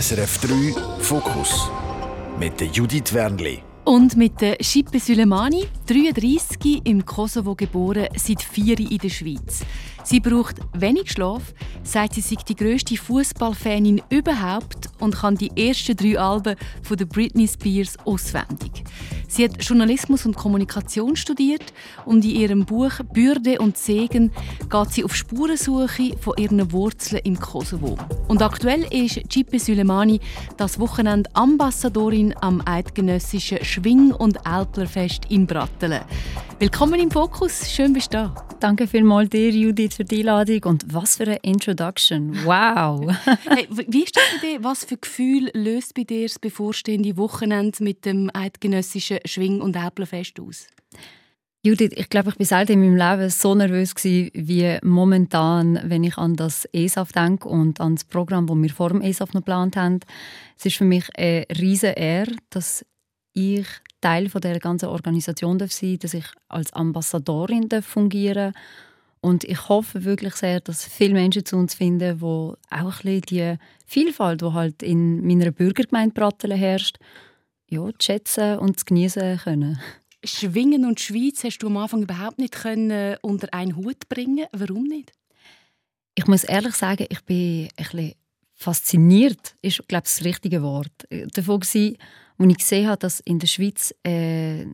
SRF 3 Fokus mit Judith Wernli. Und mit der Schippe Sülemani, 33, im Kosovo geboren, seit vier in der Schweiz. Sie braucht wenig Schlaf, sagt sie sei die grösste Fußballfanin überhaupt und kann die ersten drei Alben von der Britney Spears auswendig. Sie hat Journalismus und Kommunikation studiert und in ihrem Buch Bürde und Segen geht sie auf Spurensuche von ihren Wurzeln im Kosovo. Und aktuell ist Cipe Sülemani das Wochenende Ambassadorin am eidgenössischen Schwing- und Alplerfest in Brattelen. Willkommen im Fokus, schön bist du da. Danke vielmals dir, Judith, für die Einladung und was für eine Introduction. Wow! hey, wie ist das bei dir? Was für Gefühl löst bei dir das bevorstehende Wochenende mit dem eidgenössischen Schwing- und Äpfelfest aus? Judith, ich glaube, ich war selten in meinem Leben so nervös gewesen, wie momentan, wenn ich an das ESAF denke und an das Programm, das wir vor dem ESAF noch geplant haben. Es ist für mich eine riesige Ehre, dass ich Teil von der ganzen Organisation darf sein, dass ich als Ambassadorin darf fungieren und ich hoffe wirklich sehr, dass viele Menschen zu uns finden, die auch ein bisschen die Vielfalt, die halt in meiner Bürgergemeinde Brattelen herrscht, ja, zu schätzen und zu genießen können. Schwingen und Schweiz hast du am Anfang überhaupt nicht können unter einen Hut bringen. Warum nicht? Ich muss ehrlich sagen, ich bin ein bisschen fasziniert, ist glaube ich das richtige Wort. Davon gewesen, als ich gesehen habe, dass in der Schweiz äh,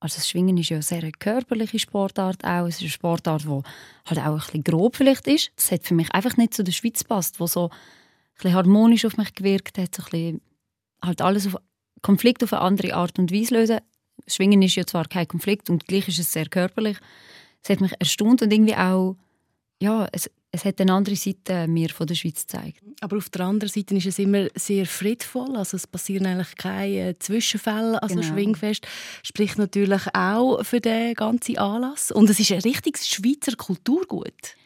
also das Schwingen ist ja eine sehr körperliche Sportart auch. Es ist eine Sportart, die halt auch ein bisschen grob vielleicht ist. Das hat für mich einfach nicht zu der Schweiz passt, wo so ein bisschen harmonisch auf mich gewirkt hat, so ein bisschen halt alles auf Konflikt auf eine andere Art und Weise lösen. Schwingen ist ja zwar kein Konflikt und gleich ist es sehr körperlich. Es hat mich erstaunt und irgendwie auch ja, es, es hat eine andere Seite mir von der Schweiz gezeigt. Aber auf der anderen Seite ist es immer sehr friedvoll, also es passieren eigentlich keine Zwischenfälle, also genau. Schwingfest spricht natürlich auch für den ganzen Anlass und es ist ein richtiges Schweizer Kulturgut.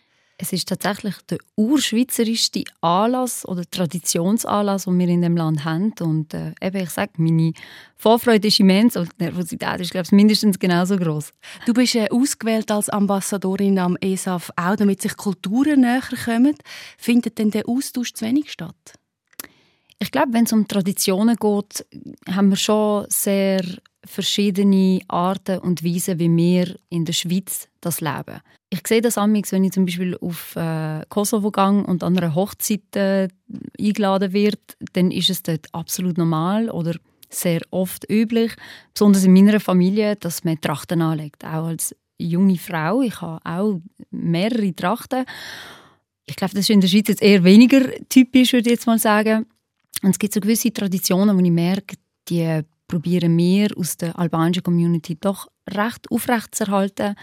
Es ist tatsächlich der urschweizerischste Anlass oder Traditionsanlass, den wir in dem Land haben. Und äh, eben, ich sage, meine Vorfreude ist immens und die Nervosität ist, glaube ich, mindestens genauso groß. Du bist äh, ausgewählt als Ambassadorin am ESAF, auch damit sich Kulturen näher kommen. Findet denn der Austausch zu wenig statt? Ich glaube, wenn es um Traditionen geht, haben wir schon sehr verschiedene Arten und Weisen, wie wir in der Schweiz das leben. Ich sehe das amigs, wenn ich zum Beispiel auf äh, Kosovo gehe und an einer Hochzeit äh, eingeladen wird, dann ist es dort absolut normal oder sehr oft üblich, besonders in meiner Familie, dass man Trachten anlegt. Auch als junge Frau, ich habe auch mehrere Trachten. Ich glaube, das ist in der Schweiz jetzt eher weniger typisch, würde ich jetzt mal sagen. Und es gibt so gewisse Traditionen, wo ich merke, die probieren wir aus der albanischen Community doch recht aufrecht zu erhalten,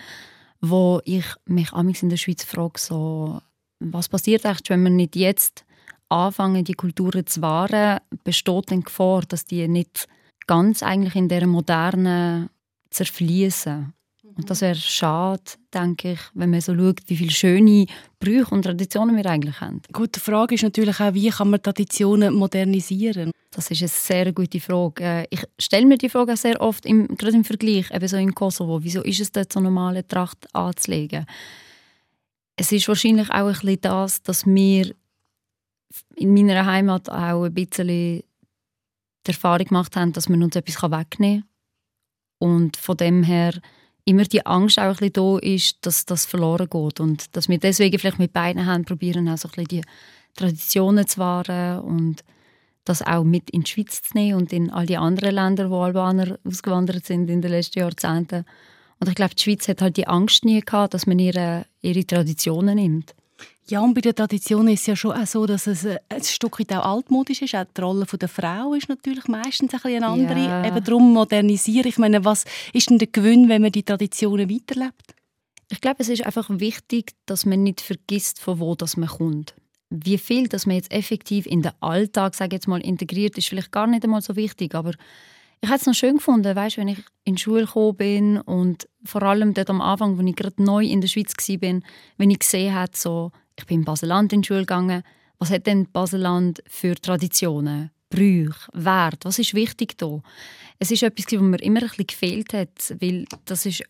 wo ich mich amigs in der Schweiz frage, so, was passiert eigentlich, wenn wir nicht jetzt anfangen, die Kulturen zu wahren, besteht denn Gefahr, dass die nicht ganz eigentlich in der modernen zerfließen? Und das wäre schade, denke ich, wenn man so schaut, wie viele schöne Brüche und Traditionen wir eigentlich haben. Gut, die Frage ist natürlich auch, wie kann man Traditionen modernisieren? Das ist eine sehr gute Frage. Äh, ich stelle mir die Frage auch sehr oft, im, gerade im Vergleich, eben so in Kosovo, wieso ist es dort so normale Tracht anzulegen? Es ist wahrscheinlich auch ein bisschen das, dass wir in meiner Heimat auch ein bisschen die Erfahrung gemacht haben, dass man uns etwas wegnehmen kann. Und von dem her immer die Angst auch ein bisschen da ist, dass das verloren geht und dass wir deswegen vielleicht mit beiden Händen probieren, auch so ein bisschen die Traditionen zu wahren und das auch mit in die Schweiz zu nehmen und in all die anderen Länder, wo Albaner ausgewandert sind in den letzten Jahrzehnten. Und ich glaube, die Schweiz hat halt die Angst nie gehabt, dass man ihre, ihre Traditionen nimmt. Ja, und bei der Tradition ist es ja schon auch so, dass es ein Stück weit auch altmodisch ist. Auch die Rolle der Frau ist natürlich meistens ein bisschen eine andere. Ja. Eben darum modernisieren. Ich meine, was ist denn der Gewinn, wenn man die Traditionen weiterlebt? Ich glaube, es ist einfach wichtig, dass man nicht vergisst, von wo das man kommt. Wie viel, dass man jetzt effektiv in den Alltag, sage jetzt mal, integriert, ist vielleicht gar nicht einmal so wichtig. Aber ich hätte es noch schön gefunden, weißt, wenn ich in die Schule gekommen bin und vor allem dort am Anfang, als ich gerade neu in der Schweiz war, wenn ich gesehen habe, so, ich bin in Baseland in die Schule gegangen. Was hat denn Baseland für Traditionen, Brüche, Wert? Was ist wichtig da? Es ist etwas, was mir immer ein bisschen gefehlt hat, weil das ist,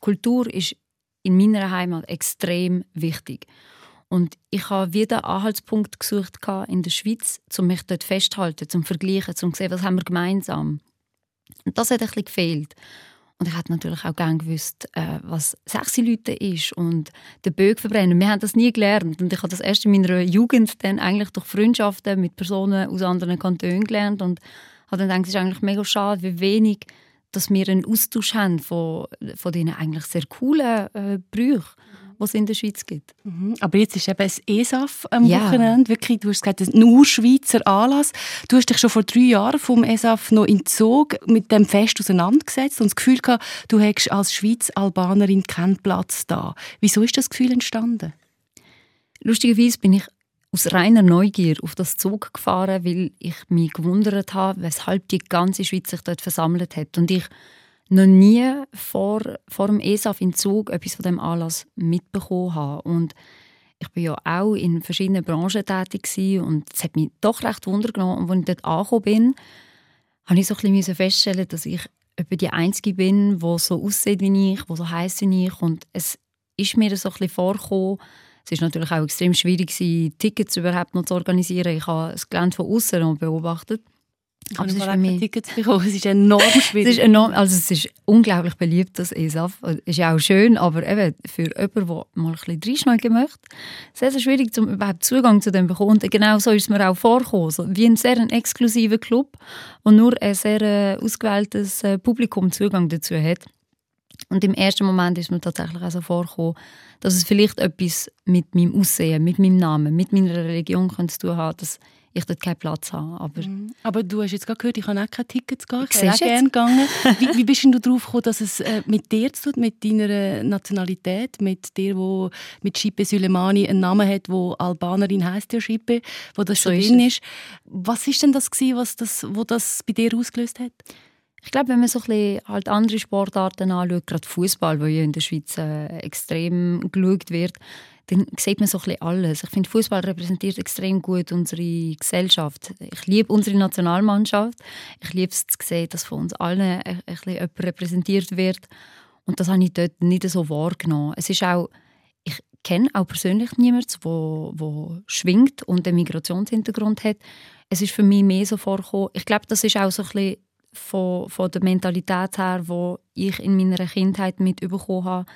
Kultur ist in meiner Heimat extrem wichtig. Und ich habe wieder Anhaltspunkt gesucht in der Schweiz, um mich dort festzuhalten, zum Vergleichen, um zu sehen, was haben wir gemeinsam. Das hat ein bisschen gefehlt. Und ich hätte natürlich auch gerne gewusst, äh, was sechs Leute ist und den Bögen verbrennen. Wir haben das nie gelernt. Und ich habe das erst in meiner Jugend dann eigentlich durch Freundschaften mit Personen aus anderen Kantonen gelernt. Und habe dann gedacht, es ist eigentlich mega schade, wie wenig dass wir einen Austausch haben von, von diesen eigentlich sehr coolen äh, Brüchen was es in der Schweiz gibt. Mhm. Aber jetzt ist eben das ESAF am ja. Wochenende, wirklich, du hast gesagt, ein nur Schweizer Anlass. Du hast dich schon vor drei Jahren vom ESAF noch in Zug mit dem Fest auseinandergesetzt und das Gefühl gehabt, du hättest als Schweiz-Albanerin keinen Platz da. Wieso ist das Gefühl entstanden? Lustigerweise bin ich aus reiner Neugier auf das Zug gefahren, weil ich mich gewundert habe, weshalb die ganze Schweiz sich dort versammelt hat. Und ich noch nie vor, vor dem ESAF in Zug etwas von dem Anlass mitbekommen habe. Und ich bin ja auch in verschiedenen Branchen tätig und es hat mich doch recht Wunder genommen. Und als ich dort angekommen bin, habe ich so ein bisschen feststellen, dass ich etwa die Einzige bin, die so aussieht wie ich, die so heisst wie ich. Und es ist mir so ein bisschen vorgekommen, es war natürlich auch extrem schwierig, Tickets überhaupt noch zu organisieren. Ich habe das Gelände von außen beobachtet. Aber es ist für mich Tickets bekommen. Es ist enorm schwierig. es ist enorm, also es ist unglaublich beliebt, das ESAF. Es ist auch schön, aber eben für jemanden, der mal ein bisschen reinschneiden möchte, sehr, sehr schwierig, um überhaupt Zugang zu dem zu bekommen. Und genau so ist es mir auch vorgekommen. Wie ein sehr exklusiver Club, wo nur ein sehr äh, ausgewähltes äh, Publikum Zugang dazu hat. Und im ersten Moment ist mir tatsächlich auch so vorgekommen, dass es vielleicht etwas mit meinem Aussehen, mit meinem Namen, mit meiner Religion zu tun hat, dass ich dort keinen Platz habe. Aber, mhm. aber du hast jetzt gerade gehört, ich habe auch keine Tickets gehabt. Ich wäre auch gerne gegangen. wie, wie bist du darauf gekommen, dass es äh, mit dir zu tun, mit deiner Nationalität, mit dir, wo mit Schippe Süleimani einen Namen hat, wo Albanerin heißt ja Schippe, wo das so schon drin ist. Was ist denn das gewesen, was das, wo das bei dir ausgelöst hat? Ich glaube, wenn man so ein bisschen halt andere Sportarten anschaut, gerade Fußball, wo ja in der Schweiz äh, extrem geschaut wird, dann sieht man so ein bisschen alles. Ich finde, Fußball repräsentiert extrem gut unsere Gesellschaft. Ich liebe unsere Nationalmannschaft. Ich liebe es zu sehen, dass von uns allen ein, bisschen jemand repräsentiert wird. Und das habe ich dort nicht so wahrgenommen. Es ist auch, ich kenne auch persönlich niemanden, der schwingt und einen Migrationshintergrund hat. Es ist für mich mehr so vorgekommen. Ich glaube, das ist auch so ein bisschen von, von der Mentalität her, die ich in meiner Kindheit mitbekommen habe.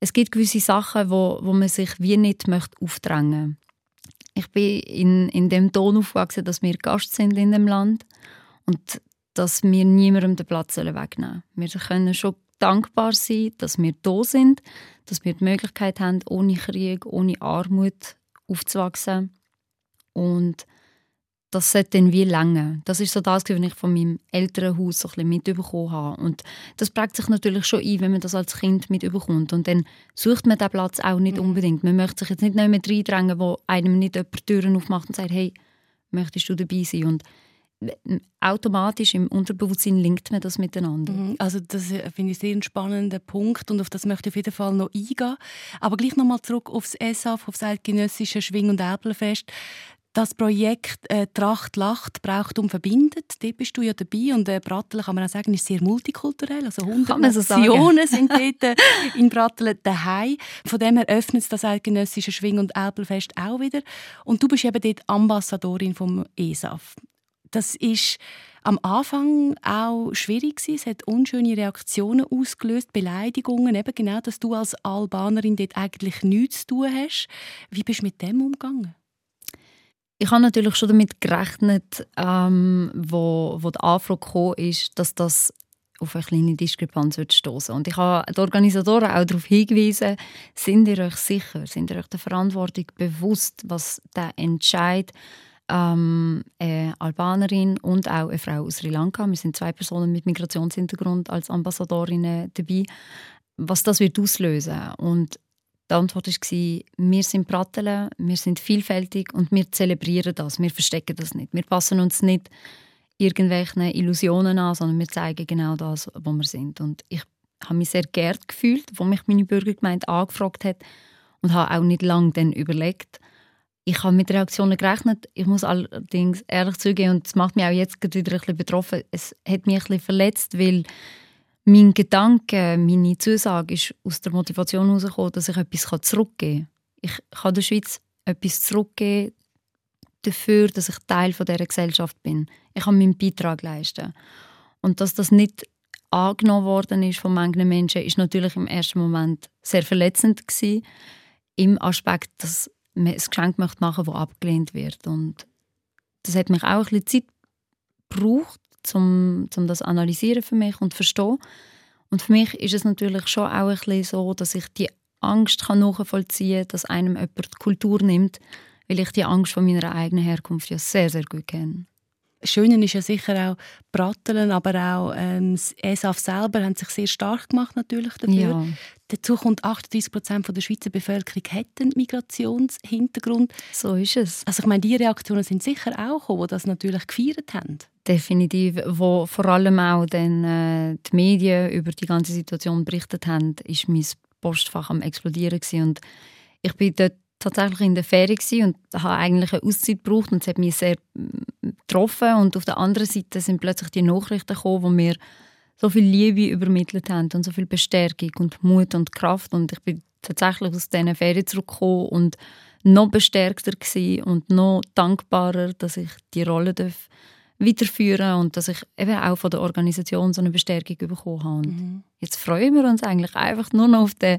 Es gibt gewisse Sachen, wo, wo man sich wie nicht möchte aufdrängen Ich bin in, in dem Ton aufgewachsen, dass wir Gast sind in dem Land und dass wir niemandem den Platz wegnehmen sollen. Wir können schon dankbar sein, dass wir da sind, dass wir die Möglichkeit haben, ohne Krieg, ohne Armut aufzuwachsen. Und das sollte dann wie länger. Das ist so das, was ich von meinem Elternhaus so ein bisschen mitbekommen habe. Und das prägt sich natürlich schon ein, wenn man das als Kind mitbekommt. Und dann sucht man diesen Platz auch nicht mhm. unbedingt. Man möchte sich jetzt nicht mehr reindrängen, wo einem nicht jemand Türen aufmacht und sagt, hey, möchtest du dabei sein? Und automatisch im Unterbewusstsein linkt man das miteinander. Mhm. Also das äh, finde ich sehr einen spannenden Punkt und auf das möchte ich auf jeden Fall noch eingehen. Aber gleich nochmal zurück aufs ESAF, aufs Eidgenössische Schwing- und Äpfelfest das Projekt äh, Tracht lacht, braucht und verbindet. Dort bist du ja dabei und äh, Brattelen kann man auch sagen, ist sehr multikulturell. Also 100 Nationen so sind dort äh, in Brattelen daheim. Von dem her öffnet das eidgenössische Schwing- und Elbelfest auch wieder. Und du bist eben dort Ambassadorin vom ESAF. Das ist am Anfang auch schwierig gewesen. Es hat unschöne Reaktionen ausgelöst, Beleidigungen, eben genau, dass du als Albanerin dort eigentlich nichts zu tun hast. Wie bist du mit dem umgegangen? Ich habe natürlich schon damit gerechnet, ähm, wo, wo die Anfrage gekommen ist, dass das auf eine kleine Diskrepanz stoßen. Und ich habe die Organisatoren auch darauf hingewiesen, sind ihr euch sicher, sind ihr euch der Verantwortung bewusst, was der Entscheid ähm, eine Albanerin und auch eine Frau aus Sri Lanka, wir sind zwei Personen mit Migrationshintergrund als Ambassadorinnen dabei, was das wird auslösen. Und die Antwort war, wir sind Brattelen, wir sind vielfältig und wir zelebrieren das, wir verstecken das nicht. Wir passen uns nicht irgendwelchen Illusionen an, sondern wir zeigen genau das, wo wir sind. Und ich habe mich sehr geehrt gefühlt, als mich meine Bürgergemeinde angefragt hat und habe auch nicht lange dann überlegt. Ich habe mit Reaktionen gerechnet. Ich muss allerdings ehrlich zugeben, und es macht mich auch jetzt wieder ein bisschen betroffen, es hat mich ein bisschen verletzt, weil mein Gedanke, meine Zusage ist aus der Motivation herausgekommen, dass ich etwas zurückgeben kann. Ich kann der Schweiz etwas zurückgeben dafür, dass ich Teil dieser Gesellschaft bin. Ich kann meinen Beitrag leisten. Und dass das nicht angenommen worden ist von manchen Menschen, ist natürlich im ersten Moment sehr verletzend gewesen, im Aspekt, dass man ein Geschenk möchte machen, das abgelehnt wird. Und das hat mich auch ein bisschen Zeit gebraucht, um, um das analysieren für mich und verstehen. Und für mich ist es natürlich schon auch ein bisschen so, dass ich die Angst kann nachvollziehen kann, dass einem jemand die Kultur nimmt, weil ich die Angst von meiner eigenen Herkunft ja sehr, sehr gut kenne. Schöne ist ja sicher auch Bratteln, aber auch ähm, das ESAF selber haben sich sehr stark gemacht natürlich dafür. Ja. Dazu kommt 38 Prozent der Schweizer Bevölkerung hat einen Migrationshintergrund. So ist es. Also ich meine, die Reaktionen sind sicher auch gekommen, die das natürlich gefeiert haben. Definitiv, wo vor allem auch dann, äh, die Medien über die ganze Situation berichtet haben, ist mein Postfach am explodieren gewesen. und ich bin dort tatsächlich in der Ferie und habe eigentlich eine Auszeit gebraucht und es hat mich sehr mm, getroffen. Und auf der anderen Seite sind plötzlich die Nachrichten gekommen, die mir so viel Liebe übermittelt haben und so viel Bestärkung und Mut und Kraft. Und ich bin tatsächlich aus diesen Ferien zurückgekommen und noch bestärkter und noch dankbarer, dass ich die Rolle darf weiterführen und dass ich eben auch von der Organisation so eine Bestärkung bekommen habe. Mhm. Jetzt freuen wir uns eigentlich einfach nur noch auf den,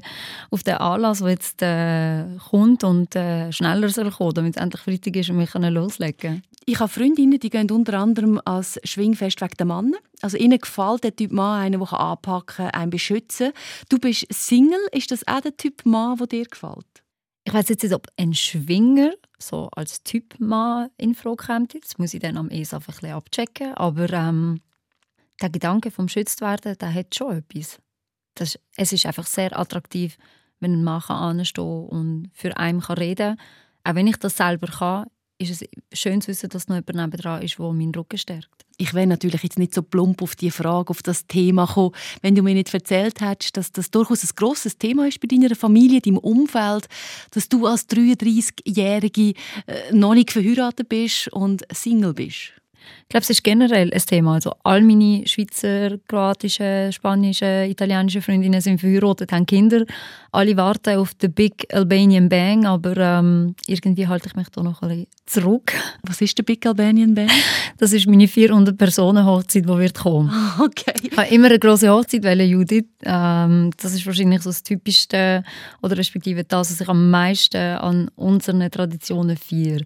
auf den Anlass, der jetzt äh, kommt und äh, schneller soll kommen, damit es endlich Freitag ist und wir können loslegen Ich habe Freundinnen, die gehen unter anderem als Schwingfest wegen der Männer. Also ihnen gefällt der Typ Mann, einer, der anpacken kann, einen beschützen. Du bist Single. Ist das auch der Typ Mann, der dir gefällt? Ich weiß jetzt nicht, ob ein Schwinger so als Typ Mann in Frage kommt. Das muss ich dann am ESAF ein bisschen abchecken. Aber ähm, der Gedanke vom geschützt werden, der hat schon etwas. Das, es ist einfach sehr attraktiv, wenn ein Mann anstehen und für einen reden kann. Auch wenn ich das selber kann, ist es schön zu wissen, dass noch jemand nebenan ist, der meinen Rücken stärkt. Ich wäre natürlich jetzt nicht so plump auf die Frage, auf das Thema gekommen, wenn du mir nicht erzählt hättest, dass das durchaus ein grosses Thema ist bei deiner Familie, deinem Umfeld, dass du als 33-Jährige äh, noch nicht verheiratet bist und Single bist. Ich glaube, es ist generell ein Thema. Also all meine Schweizer, kroatische, spanische, italienische Freundinnen sind verheiratet, haben Kinder. Alle warten auf den Big Albanian Bang, aber ähm, irgendwie halte ich mich da noch ein bisschen zurück. Was ist der Big Albanian Bang? Das ist meine 400 Personen Hochzeit, die wird kommen. Okay. Ich habe immer eine große Hochzeit, weil Judith. Ähm, das ist wahrscheinlich so das Typischste oder respektive das, was ich am meisten an unseren Traditionen feiere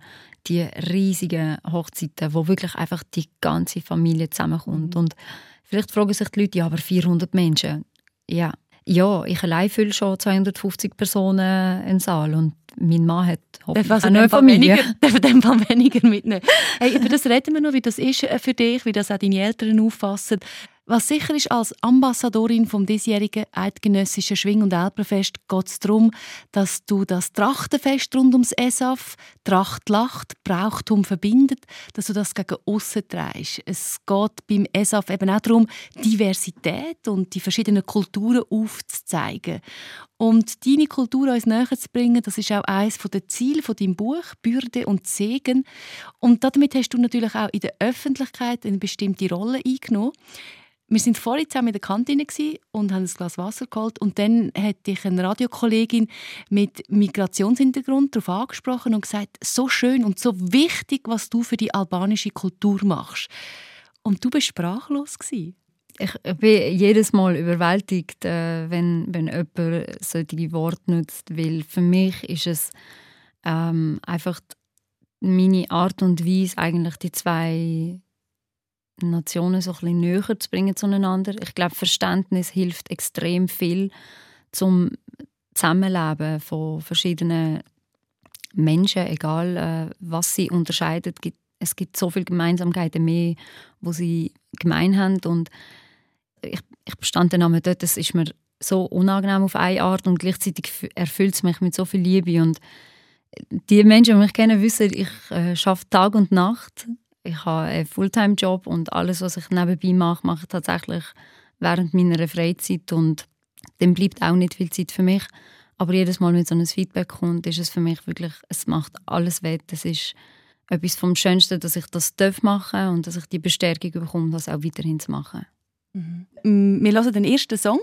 die riesigen Hochzeiten, wo wirklich einfach die ganze Familie zusammenkommt. Mhm. Und vielleicht fragen sich die Leute, ja, aber 400 Menschen. Ja, ja ich allein fülle schon 250 Personen in den Saal und mein Mann hat hoffentlich also eine Familie. Weniger, dem Fall weniger mitnehmen. Hey, über das reden wir noch, wie das ist für dich, wie das auch deine Eltern auffassen. Was sicher ist, als Ambassadorin vom diesjährigen eidgenössischen Schwing- und Elberfest geht es darum, dass du das Trachtenfest rund ums ESAF, Tracht lacht, Brauchtum verbindet, dass du das gegen aussen trägst. Es geht beim ESAF eben auch darum, Diversität und die verschiedenen Kulturen aufzuzeigen. Und deine Kultur uns näher zu bringen, das ist auch eines der Ziele von deinem Buch «Bürde und Segen». Und damit hast du natürlich auch in der Öffentlichkeit eine bestimmte Rolle eingenommen. Wir sind vorhin zusammen in der Kantine und haben ein Glas Wasser geholt. Und dann hat dich eine Radiokollegin mit Migrationshintergrund darauf angesprochen und gesagt, so schön und so wichtig, was du für die albanische Kultur machst. Und du bist sprachlos gewesen. Ich bin jedes Mal überwältigt, äh, wenn, wenn jemand solche Worte nutzt, weil für mich ist es ähm, einfach meine Art und Weise, eigentlich die zwei Nationen so ein bisschen näher zu bringen zueinander. Ich glaube, Verständnis hilft extrem viel zum Zusammenleben von verschiedenen Menschen, egal äh, was sie unterscheidet. Es gibt so viele Gemeinsamkeiten mehr, wo sie gemein haben und ich, ich stand dann einmal dort, das ist mir so unangenehm auf eine Art und gleichzeitig erfüllt es mich mit so viel Liebe und die Menschen, die mich kennen, wissen, ich äh, arbeite Tag und Nacht ich habe einen Fulltime-Job und alles, was ich nebenbei mache, mache ich tatsächlich während meiner Freizeit und dann bleibt auch nicht viel Zeit für mich. Aber jedes Mal, wenn so ein Feedback kommt, ist es für mich wirklich, es macht alles wett. Es ist etwas vom Schönsten, dass ich das machen darf und dass ich die Bestärkung bekomme, das auch weiterhin zu machen. Mhm. Wir hören den ersten Song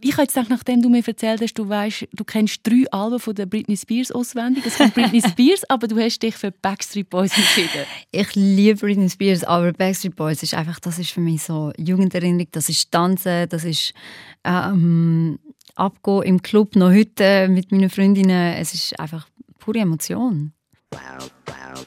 ich habe jetzt gedacht, nachdem du mir erzählt hast, du weißt, du kennst drei Alben von der Britney Spears auswendig. Es kommt Britney Spears, aber du hast dich für Backstreet Boys entschieden. Ich liebe Britney Spears, aber Backstreet Boys ist einfach, das ist für mich so Jugenderinnerung, das ist Tanzen, das ist ähm, Abgehen im Club noch heute mit meinen Freundinnen. Es ist einfach pure Emotion. Wow, wow, wow,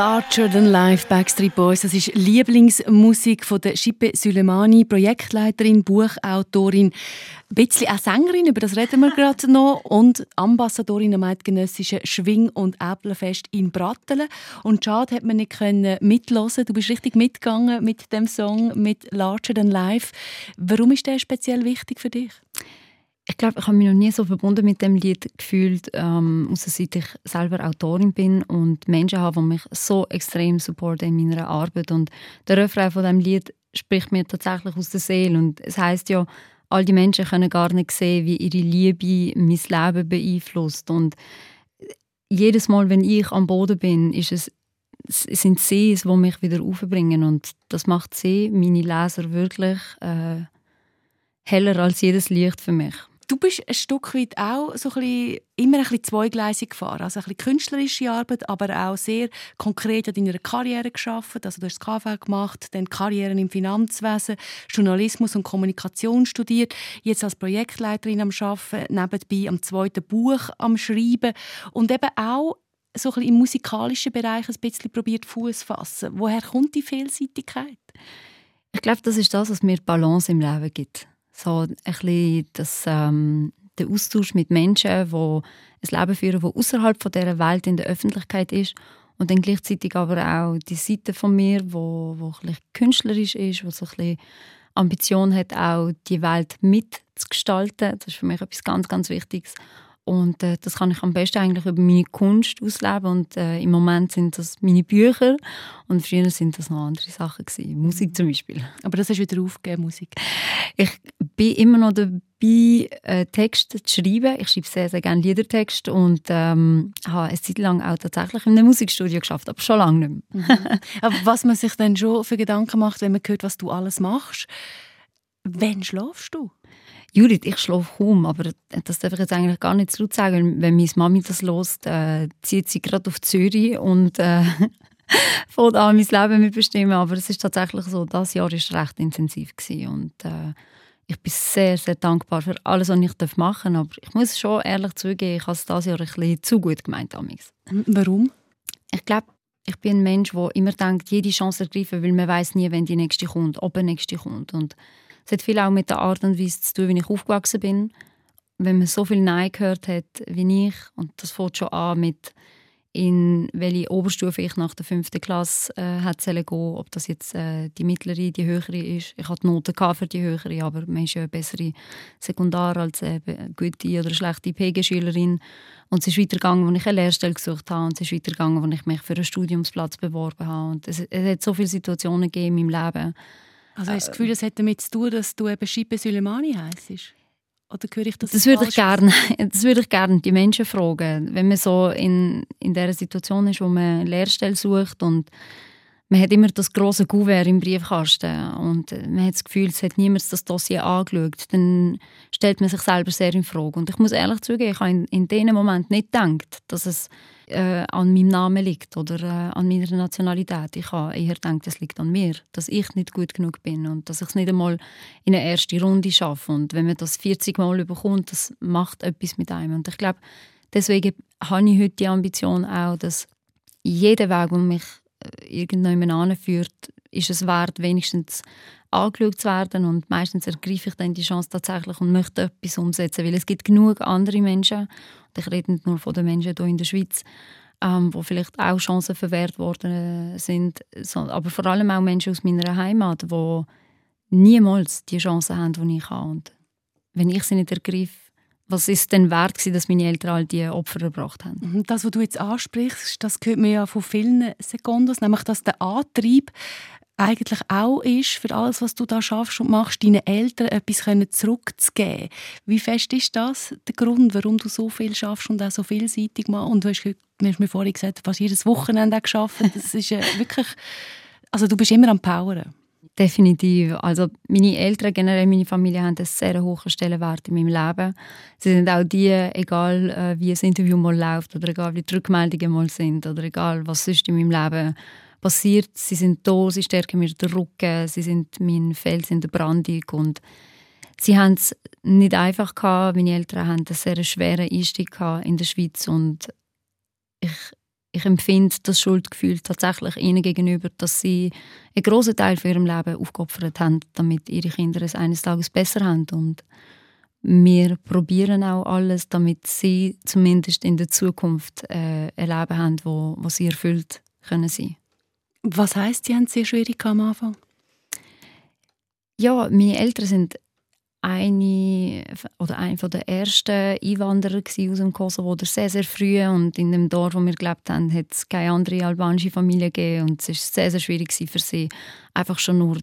Larger Than Life Backstreet Boys. Das ist Lieblingsmusik von der Shippe Sülemani, Projektleiterin, Buchautorin, ein bisschen auch Sängerin, über das reden wir gerade noch, und Ambassadorin am eidgenössischen Schwing- und Äpfelfest in Brattelen. Und schade, hat man nicht können mitlosen. Du bist richtig mitgegangen mit dem Song, mit Larger Than Life. Warum ist der speziell wichtig für dich? Ich glaube, ich habe mich noch nie so verbunden mit dem Lied gefühlt, ähm, außer seit ich selber Autorin bin und Menschen habe, die mich so extrem supporten in meiner Arbeit. Und der Refrain von dem Lied spricht mir tatsächlich aus der Seele. Und es heißt ja, all die Menschen können gar nicht sehen, wie ihre Liebe mein Leben beeinflusst. Und jedes Mal, wenn ich am Boden bin, ist es, es sind Sie, die mich wieder aufbringen. Und das macht Sie, meine Leser, wirklich äh, heller als jedes Licht für mich. Du bist ein Stück weit auch so ein bisschen, immer ein bisschen zweigleisig gefahren. Also ein bisschen künstlerische Arbeit, aber auch sehr konkret an deiner Karriere geschafft. Also du hast das KV gemacht, dann Karrieren im Finanzwesen, Journalismus und Kommunikation studiert, jetzt als Projektleiterin am Arbeiten, nebenbei am zweiten Buch am Schreiben und eben auch so ein bisschen im musikalischen Bereich ein bisschen probiert Fuß fassen. Woher kommt die Vielseitigkeit? Ich glaube, das ist das, was mir Balance im Leben gibt. So ein bisschen das, ähm, der Austausch mit Menschen, die ein Leben führen, das außerhalb von dieser Welt in der Öffentlichkeit ist und dann gleichzeitig aber auch die Seite von mir, wo, wo ein künstlerisch ist, wo so ein Ambition hat, auch die Welt mitzugestalten. Das ist für mich etwas ganz, ganz Wichtiges. Und äh, das kann ich am besten eigentlich über meine Kunst ausleben. Und äh, im Moment sind das meine Bücher und früher sind das noch andere Sachen gewesen. Musik zum Beispiel. Aber das hast du wieder aufgegeben, Musik? Ich bin immer noch dabei, äh, Texte zu schreiben. Ich schreibe sehr, sehr gerne Liedertext und ähm, habe eine Zeit lang auch tatsächlich in einem Musikstudio geschafft, aber schon lange nicht mehr. Mhm. aber was man sich dann schon für Gedanken macht, wenn man hört, was du alles machst, wann schlafst du? Judith, ich schlafe kaum, aber das darf ich jetzt eigentlich gar nicht zu laut sagen. Wenn meine Mami das hört, äh, zieht sie gerade auf Zürich und äh, fängt an, mein Leben mitbestimmen. Aber es ist tatsächlich so, das Jahr war recht intensiv gewesen und äh, ich bin sehr, sehr dankbar für alles, was ich machen darf. Aber ich muss schon ehrlich zugeben, ich habe es dieses Jahr ein bisschen zu gut gemeint. Amigs. Warum? Ich glaube, ich bin ein Mensch, der immer denkt, jede Chance ergreifen, weil man weiß nie, wenn die nächste kommt, ob die nächste kommt. Und es hat viel auch mit der Art und Weise zu tun, wie ich aufgewachsen bin. Wenn man so viel Nein gehört hat wie ich, und das fängt schon an mit in welche Oberstufe ich nach der fünften Klasse äh, hätte gehen ob das jetzt äh, die mittlere, die höhere ist. Ich hatte Noten für die höhere, aber man ist ja eine bessere Sekundar als eine gute oder schlechte PG-Schülerin. Und es ist weitergegangen, als ich eine Lehrstelle gesucht habe und es ist weitergegangen, als ich mich für einen Studiumsplatz beworben habe. Und es, es hat so viele Situationen gegeben in meinem Leben, also hast du das Gefühl, es hat damit zu tun, dass du eben Shibe Suleimani heisst? Oder höre ich das Das würde ich gerne, das würde ich gerne die Menschen fragen, wenn man so in, in der Situation ist, wo man eine Lehrstelle sucht und man hat immer das große Kuvert im Briefkasten und man hat das Gefühl, es hat niemand das Dossier angeschaut, dann stellt man sich selber sehr in Frage. Und ich muss ehrlich zugeben, ich habe in, in diesem Moment nicht gedacht, dass es äh, an meinem Namen liegt oder äh, an meiner Nationalität. Ich habe eher gedacht, es liegt an mir, dass ich nicht gut genug bin und dass ich es nicht einmal in eine erste Runde schaffe. Und wenn man das 40 Mal bekommt, das macht etwas mit einem. Und ich glaube, deswegen habe ich heute die Ambition auch, dass jeder Weg, der mich äh, irgendjemand anführt, ist es wert, wenigstens angeschaut zu werden und meistens ergreife ich dann die Chance tatsächlich und möchte etwas umsetzen, weil es gibt genug andere Menschen, und ich rede nicht nur von den Menschen hier in der Schweiz, ähm, wo vielleicht auch Chancen verwehrt worden sind, aber vor allem auch Menschen aus meiner Heimat, die niemals die Chancen haben, die ich habe. Und wenn ich sie nicht ergreife, was ist denn wert gewesen, dass meine Eltern all diese Opfer erbracht haben? Mhm, das, was du jetzt ansprichst, das hört man ja von vielen Sekunden, nämlich dass der Antrieb eigentlich auch ist, für alles, was du da schaffst und machst, deinen Eltern etwas zurückzugeben. Wie fest ist das der Grund, warum du so viel schaffst und auch so vielseitig machst? Und du hast, du hast mir vorhin gesagt, fast jedes Wochenende geschafft. Das ist äh, wirklich, also du bist immer am Poweren. Definitiv. Also meine Eltern, generell meine Familie, haben einen sehr hohen Stellenwert in meinem Leben. Sie sind auch die, egal äh, wie das Interview mal läuft oder egal wie die Rückmeldungen mal sind oder egal was sonst in meinem Leben passiert. Sie sind da, sie stärken mir den Rücken, sie sind mein Fels in der Brandung und sie haben es nicht einfach gehabt. Meine Eltern haben einen sehr schweren Einstieg in der Schweiz und ich, ich empfinde das Schuldgefühl tatsächlich ihnen gegenüber, dass sie einen großen Teil von ihrem Leben aufgeopfert haben, damit ihre Kinder es eines Tages besser haben und wir probieren auch alles, damit sie zumindest in der Zukunft äh, ein Leben haben, wo, wo sie erfüllt können sein. Was heißt, Sie haben es sehr schwierig am Anfang? Ja, meine Eltern sind eine oder ein von der ersten Einwanderer aus dem Kosovo oder sehr sehr früh. Und in dem Dorf, wo wir gelebt haben, hat es keine andere albanische Familie gegeben. Und es ist sehr sehr schwierig für sie einfach schon nur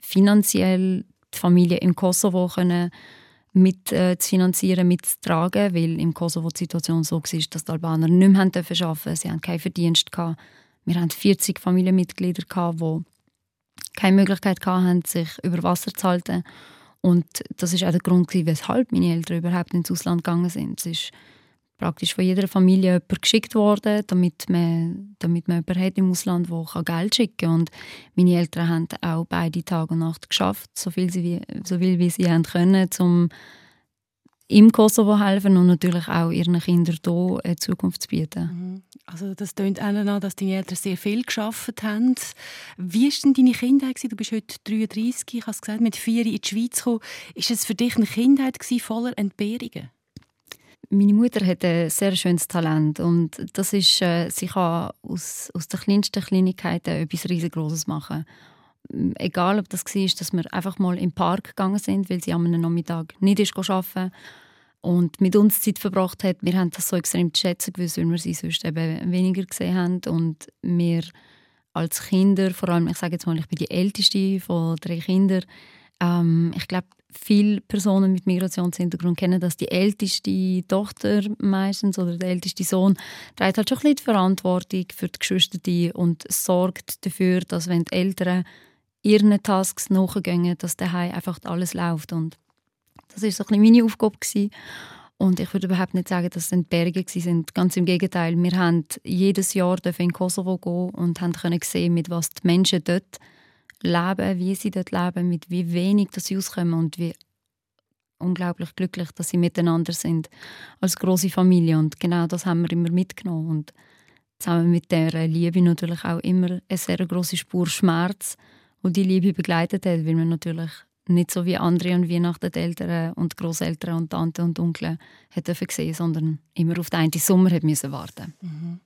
finanziell die Familie im Kosovo können mit äh, zu finanzieren, mitzutragen, weil im Kosovo die Situation so war, dass die Albaner nicht mehr arbeiten. Durften, sie hatten keinen Verdienst gehabt wir hatten 40 Familienmitglieder, die keine Möglichkeit hatten, sich über Wasser zu halten. Und das ist auch der Grund, weshalb meine Eltern überhaupt ins Ausland gegangen sind. Es ist praktisch von jeder Familie jemand geschickt worden, damit man, damit man jemanden hat im Ausland, der Geld schicken kann. Und meine Eltern haben auch beide Tag und Nacht geschafft, so viel, sie, so viel wie sie haben können, um im Kosovo helfen und natürlich auch ihren Kindern hier eine Zukunft zu bieten. Mhm. Also das klingt auch an, dass deine Eltern sehr viel geschafft haben. Wie war denn deine Kindheit? Du bist heute 33, ich habe es gesagt, mit vier in die Schweiz gekommen. Ist es für dich eine Kindheit voller Entbehrungen? Meine Mutter hat ein sehr schönes Talent und das ist, äh, sie kann aus, aus den kleinsten Kleinigkeiten etwas riesengroßes machen. Egal, ob das war, dass wir einfach mal im Park gegangen sind, weil sie am Nachmittag nicht ist arbeiten und mit uns Zeit verbracht hat. Wir haben das so extrem zu schätzen gewusst, weil wir sie sonst eben weniger gesehen haben und wir als Kinder, vor allem, ich sage jetzt mal, ich bin die älteste von drei Kindern, ähm, ich glaube, viele Personen mit Migrationshintergrund kennen dass die älteste Tochter meistens oder der älteste Sohn trägt halt schon ein bisschen die Verantwortung für die Geschwister und sorgt dafür, dass wenn die Eltern ihren Tasks nachgehen, dass daheim einfach alles läuft und das ist so meine Aufgabe gewesen. Und ich würde überhaupt nicht sagen, dass es Entberge sind. Ganz im Gegenteil. Wir haben jedes Jahr in Kosovo gehen und haben können sehen, mit was die Menschen dort leben, wie sie dort leben, mit wie wenig sie auskommen und wie unglaublich glücklich, dass sie miteinander sind als große Familie. Und genau das haben wir immer mitgenommen. Und zusammen mit der Liebe natürlich auch immer eine sehr große Spur Schmerz, wo die Liebe begleitet hat, weil man natürlich nicht so wie andere an Weihnachten die Eltern und Großeltern und Tante und Onkel hat gesehen, sondern immer auf den einen Sommer hat müssen warten. Mhm.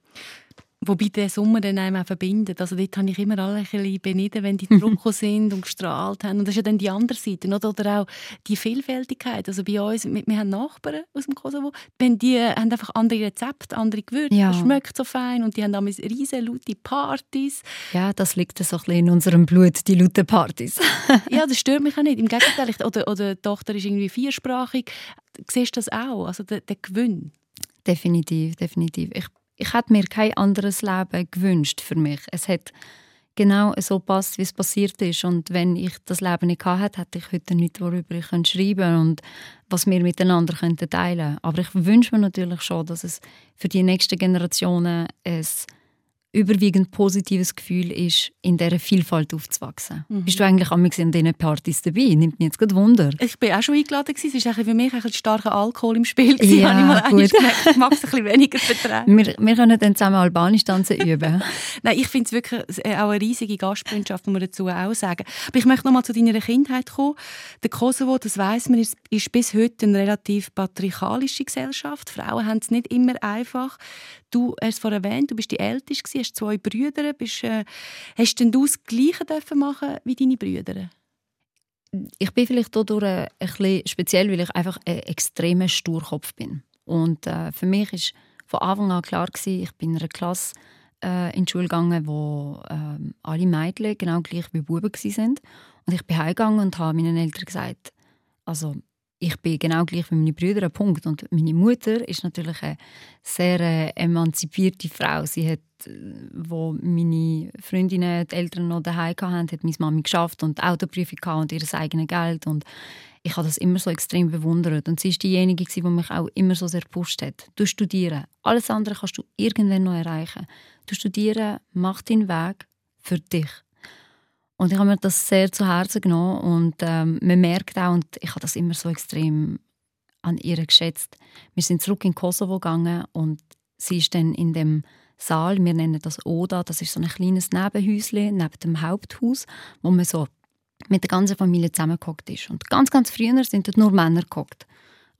Wobei der Sommer dann einem auch verbindet. Also dort habe ich immer alle ein bisschen beneden, wenn die zurückgekommen sind und gestrahlt haben. Und das ist ja dann die andere Seite. Oder, oder auch die Vielfältigkeit. Also bei uns, wir, haben Nachbarn aus dem Kosovo, wenn die haben einfach andere Rezepte, andere Gewürze. Ja. Das schmeckt so fein und die haben damals riesen laute Partys. Ja, das liegt so ein bisschen in unserem Blut, die lauten Partys. ja, das stört mich auch nicht. Im Gegenteil, oder, oder die Tochter ist irgendwie viersprachig. Siehst du das auch? Also der, der Gewinn? Definitiv, definitiv. Ich ich hätte mir kein anderes Leben gewünscht für mich. Es hat genau so passt, wie es passiert ist. Und wenn ich das Leben nicht hatte, hätte ich heute nichts, worüber ich schreiben könnte und was wir miteinander teilen könnten. Aber ich wünsche mir natürlich schon, dass es für die nächsten Generationen ein überwiegend positives Gefühl ist, in dieser Vielfalt aufzuwachsen. Mhm. Bist du eigentlich an in diesen Partys dabei? Nimmt mich jetzt gerade Wunder. Ich bin auch schon eingeladen. Es war für mich ein starker Alkohol im Spiel. Ja, habe ich mal gut. gemerkt. Ich mag es ein bisschen weniger vertragen. Wir, wir können dann zusammen Albanisch tanzen üben. Nein, ich finde es wirklich auch eine riesige Gastfreundschaft, muss man dazu auch sagen. Aber ich möchte noch mal zu deiner Kindheit kommen. Der Kosovo, das weiss man, ist, ist bis heute eine relativ patriarchalische Gesellschaft. Frauen haben es nicht immer einfach. Du hast es vorhin erwähnt, du bist die Älteste, hast zwei Brüder. Bist, äh, hast denn du das Gleiche machen wie deine Brüder? Ich bin vielleicht dadurch ein bisschen speziell, weil ich einfach ein extremer Sturkopf bin. Und äh, für mich ist von Anfang an klar gewesen, ich bin in einer Klasse äh, in die Schule gegangen, wo äh, alle Mädchen genau gleich wie Buben waren. Und ich bin heimgegangen und habe meinen Eltern gesagt, also ich bin genau gleich wie meine Brüder, ein Punkt. Und meine Mutter ist natürlich eine sehr äh, emanzipierte Frau. Sie hat, äh, wo meine Freundinnen, die Eltern noch daheim hatten, hat meine Mami geschafft und Autoprüfung und ihr eigenes Geld. Und ich habe das immer so extrem bewundert. Und sie ist diejenige, die mich auch immer so sehr gepusht hat. Du studieren. Alles andere kannst du irgendwann noch erreichen. Du studieren, mach deinen Weg für dich. Und ich habe mir das sehr zu Herzen genommen und ähm, man merkt auch, und ich habe das immer so extrem an ihr geschätzt, wir sind zurück in Kosovo gegangen und sie ist dann in dem Saal, wir nennen das Oda, das ist so ein kleines Nebenhäuschen neben dem Haupthaus, wo man so mit der ganzen Familie zusammengehockt ist. Und ganz, ganz früher sind dort nur Männer gehockt.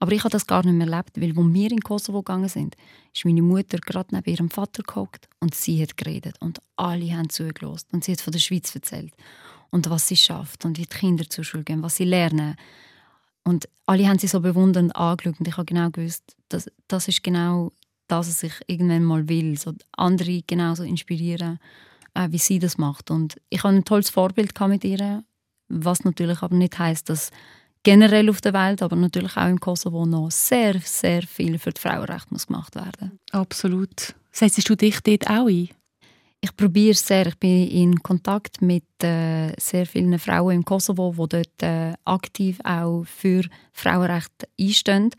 Aber ich habe das gar nicht mehr erlebt, weil als wir in Kosovo gegangen sind, ist meine Mutter gerade neben ihrem Vater gehockt und sie hat geredet und alle haben zugelassen und sie hat von der Schweiz erzählt und was sie schafft und wie die Kinder zur Schule gehen, was sie lernen. Und alle haben sie so bewundernd angeschaut und ich habe genau gewusst, dass, das ist genau das, was ich irgendwann mal will, so andere genauso inspirieren, äh, wie sie das macht. Und ich habe ein tolles Vorbild mit ihr, was natürlich aber nicht heißt, dass generell auf der Welt, aber natürlich auch im Kosovo noch sehr, sehr viel für die Frauenrechte muss gemacht werden. Absolut. Setzt du dich dort auch ein? ich probiere sehr. Ich bin in Kontakt mit äh, sehr vielen Frauen im Kosovo, die dort äh, aktiv auch für Frauenrechte einstehen.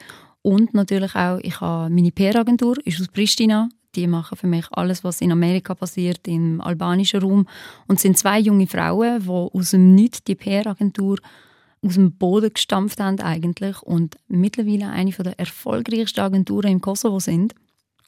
Und natürlich auch, ich habe meine PR-Agentur, ist aus Pristina. Die machen für mich alles, was in Amerika passiert, im albanischen Raum. Und es sind zwei junge Frauen, die aus dem Nichts die PR-Agentur aus dem Boden gestampft haben eigentlich und mittlerweile eine der erfolgreichsten Agenturen im Kosovo sind.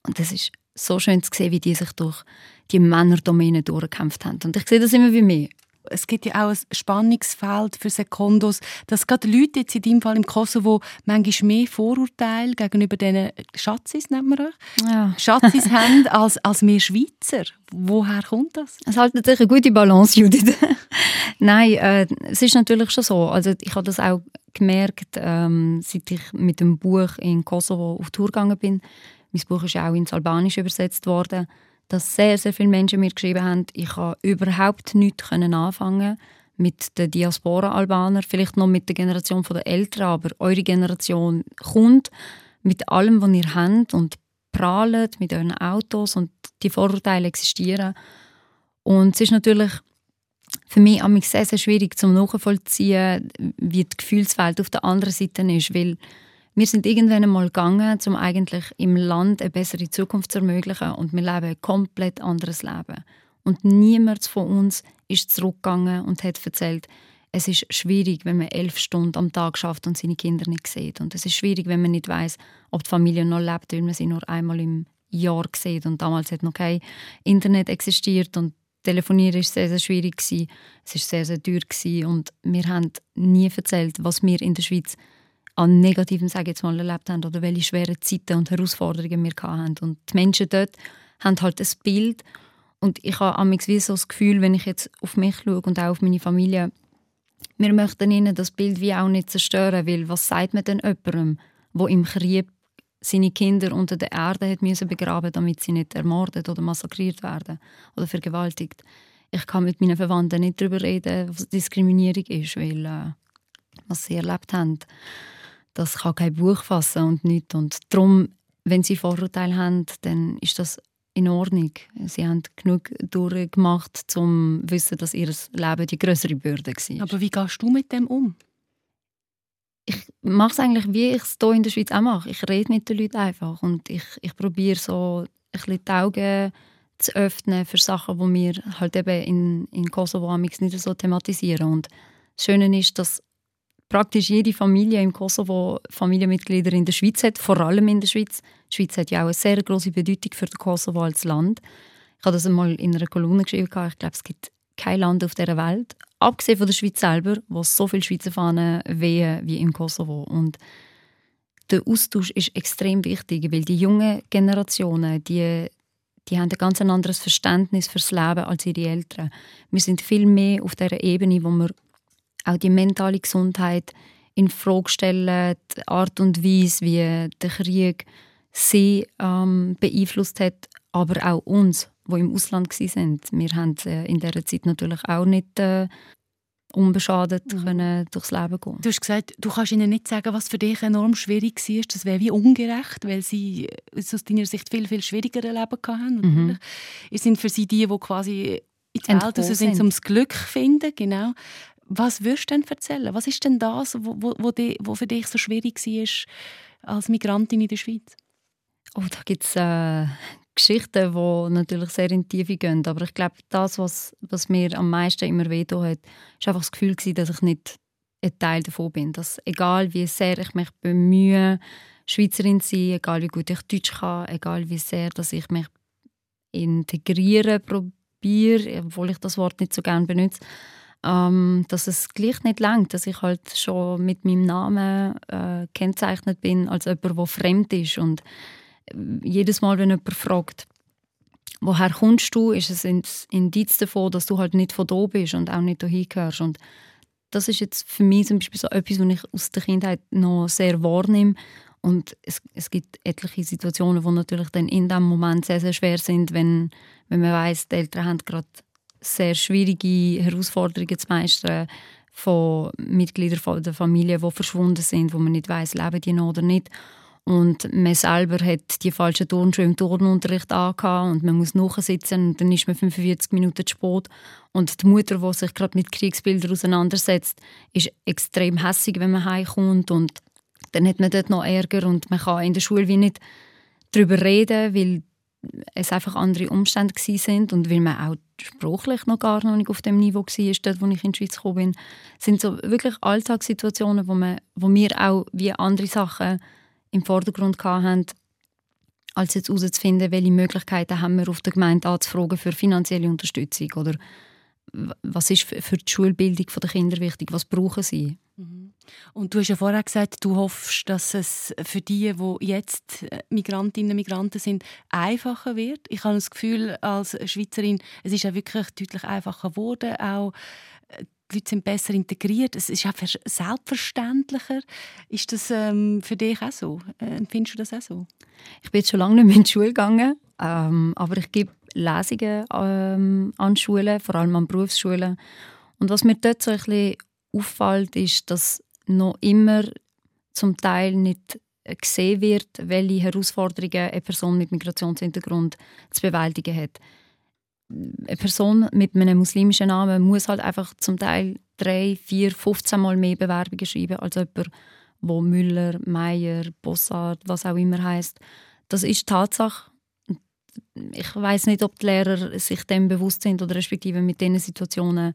Und das ist so schön zu sehen, wie die sich durch die Männerdomäne durchgekämpft haben. Und ich sehe das immer wie mehr. Es gibt ja auch ein Spannungsfeld für Sekundos, dass gerade Leute jetzt in deinem Fall im Kosovo manchmal mehr Vorurteile gegenüber diesen Schatzis, nennt man euch, ja. Schatzis haben als, als wir Schweizer. Woher kommt das? Es hat natürlich eine gute Balance, Judith. Nein, äh, es ist natürlich schon so. Also ich habe das auch gemerkt, ähm, seit ich mit dem Buch in Kosovo auf Tour gegangen bin. Mein Buch ist auch ins Albanische übersetzt worden dass sehr, sehr viele Menschen mir geschrieben haben, ich kann überhaupt nichts anfangen mit den Diaspora-Albaner, vielleicht noch mit der Generation der Eltern, aber eure Generation kommt mit allem, was ihr habt und prahlt mit euren Autos und die Vorurteile existieren. Und es ist natürlich für mich sehr, sehr schwierig zum nachvollziehen, wie die Gefühlswelt auf der anderen Seite ist, weil wir sind irgendwann einmal gegangen, um eigentlich im Land eine bessere Zukunft zu ermöglichen und wir leben ein komplett anderes Leben. Und niemand von uns ist zurückgegangen und hat erzählt, es ist schwierig, wenn man elf Stunden am Tag schafft und seine Kinder nicht sieht. Und es ist schwierig, wenn man nicht weiß, ob die Familie noch lebt, weil man sie nur einmal im Jahr sieht. Und damals hat noch kein Internet existiert und Telefonieren ist sehr, sehr schwierig. Es ist sehr, sehr teuer und wir haben nie erzählt, was wir in der Schweiz an Negativen, sage jetzt mal, erlebt haben oder welche schweren Zeiten und Herausforderungen wir hatten. Und die Menschen dort haben halt ein Bild und ich habe wie so das Gefühl, wenn ich jetzt auf mich schaue und auch auf meine Familie, wir möchten ihnen das Bild wie auch nicht zerstören, weil was sagt man denn jemandem, wo im Krieg seine Kinder unter der Erde hat müssen begraben, damit sie nicht ermordet oder massakriert werden oder vergewaltigt. Ich kann mit meinen Verwandten nicht darüber reden, was Diskriminierung ist, weil äh, was sie erlebt haben das kann kein Buch fassen und nicht. Und darum, wenn sie Vorurteile haben, dann ist das in Ordnung. Sie haben genug durchgemacht, um zu wissen, dass ihr Leben die größere Bürde war. Aber wie gehst du mit dem um? Ich mache es eigentlich, wie ich es hier in der Schweiz auch mache. Ich rede mit den Leuten einfach und ich, ich probiere so ein bisschen die Augen zu öffnen für Sachen, die wir halt eben in, in Kosovo nicht so thematisieren. Und das Schöne ist, dass praktisch jede Familie im Kosovo Familienmitglieder in der Schweiz hat, vor allem in der Schweiz. Die Schweiz hat ja auch eine sehr große Bedeutung für den Kosovo als Land. Ich habe das einmal in einer Kolumne geschrieben. Ich glaube, es gibt kein Land auf der Welt, abgesehen von der Schweiz selber, wo so viele Schweizer Fahnen wehen wie im Kosovo. Und der Austausch ist extrem wichtig, weil die jungen Generationen, die, die haben ein ganz anderes Verständnis fürs Leben als ihre Eltern. Wir sind viel mehr auf der Ebene, wo wir auch die mentale Gesundheit in Frage stellen, die Art und Weise, wie der Krieg sie ähm, beeinflusst hat, aber auch uns, wo im Ausland sind. Wir haben äh, in dieser Zeit natürlich auch nicht äh, unbeschadet mhm. können durchs Leben gehen. Du hast gesagt, du kannst ihnen nicht sagen, was für dich enorm schwierig war. Das wäre wie ungerecht, weil sie aus deiner Sicht viel, viel schwierigere Leben hatten. Mhm. sind für sie die, die quasi in die Welt sind, um das Glück zu finden. Genau. Was würdest du denn erzählen? Was ist denn das, wo, wo, wo, wo für dich so schwierig war als Migrantin in der Schweiz? Oh, da gibt es äh, Geschichten, die natürlich sehr in die Tiefe gehen. Aber ich glaube, das, was, was mir am meisten immer wehgetan hat, war einfach das Gefühl, dass ich nicht ein Teil davon bin. Dass egal wie sehr ich mich bemühe, Schweizerin zu sein, egal wie gut ich Deutsch kann, egal wie sehr dass ich mich integrieren probiere, obwohl ich das Wort nicht so gerne benutze, ähm, dass es gleich nicht langt, dass ich halt schon mit meinem Namen äh, kennzeichnet bin als jemand, der fremd ist und äh, jedes Mal, wenn jemand fragt, woher kommst du, ist es ein Indiz davon, dass du halt nicht von da bist und auch nicht dahin gehörst. Und das ist jetzt für mich zum Beispiel so etwas, was ich aus der Kindheit noch sehr wahrnehme. Und es, es gibt etliche Situationen, die natürlich dann in dem Moment sehr, sehr schwer sind, wenn, wenn man weiß, die Eltern haben gerade sehr schwierige Herausforderungen zu meistern von Mitgliedern der Familie, die verschwunden sind, wo man nicht weiß, leben die noch oder nicht. und man selber hat die falschen Turnschuhe im Turnunterricht angehabt und man muss nachsitzen und dann ist man 45 Minuten zu spät. Und die Mutter, die sich gerade mit Kriegsbildern auseinandersetzt, ist extrem hässig, wenn man heimkommt und dann hat man dort noch Ärger und man kann in der Schule wie nicht darüber reden, weil es einfach andere Umstände sind und weil man auch sprachlich noch gar noch nicht auf dem Niveau war, dort, wo ich in die Schweiz gekommen bin, sind so wirklich Alltagssituationen, wo, man, wo wir auch wie andere Sachen im Vordergrund haben, als jetzt herauszufinden, welche Möglichkeiten haben wir auf der Gemeinde anzufragen für finanzielle Unterstützung oder was ist für die Schulbildung der Kinder wichtig, was brauchen sie. Mhm. Und du hast ja vorher gesagt, du hoffst, dass es für die, die jetzt äh, Migrantinnen und Migranten sind, einfacher wird. Ich habe das Gefühl, als Schweizerin, es ist ja wirklich deutlich einfacher geworden, auch äh, die Leute sind besser integriert, es ist einfach selbstverständlicher. Ist das ähm, für dich auch so? Äh, findest du das auch so? Ich bin jetzt schon lange nicht mehr in die Schule gegangen, ähm, aber ich gebe Lesungen ähm, an Schulen, vor allem an Berufsschulen. Und was mir dort so ein bisschen auffällt, ist, dass noch immer zum Teil nicht gesehen wird, welche Herausforderungen eine Person mit Migrationshintergrund zu bewältigen hat eine Person mit einem muslimischen Namen muss halt einfach zum Teil drei, vier, 15 Mal mehr Bewerbungen schreiben als jemand, wo Müller, Meier, Bossard, was auch immer heißt. Das ist Tatsache. Ich weiß nicht, ob die Lehrer sich dem bewusst sind oder respektive mit diesen Situationen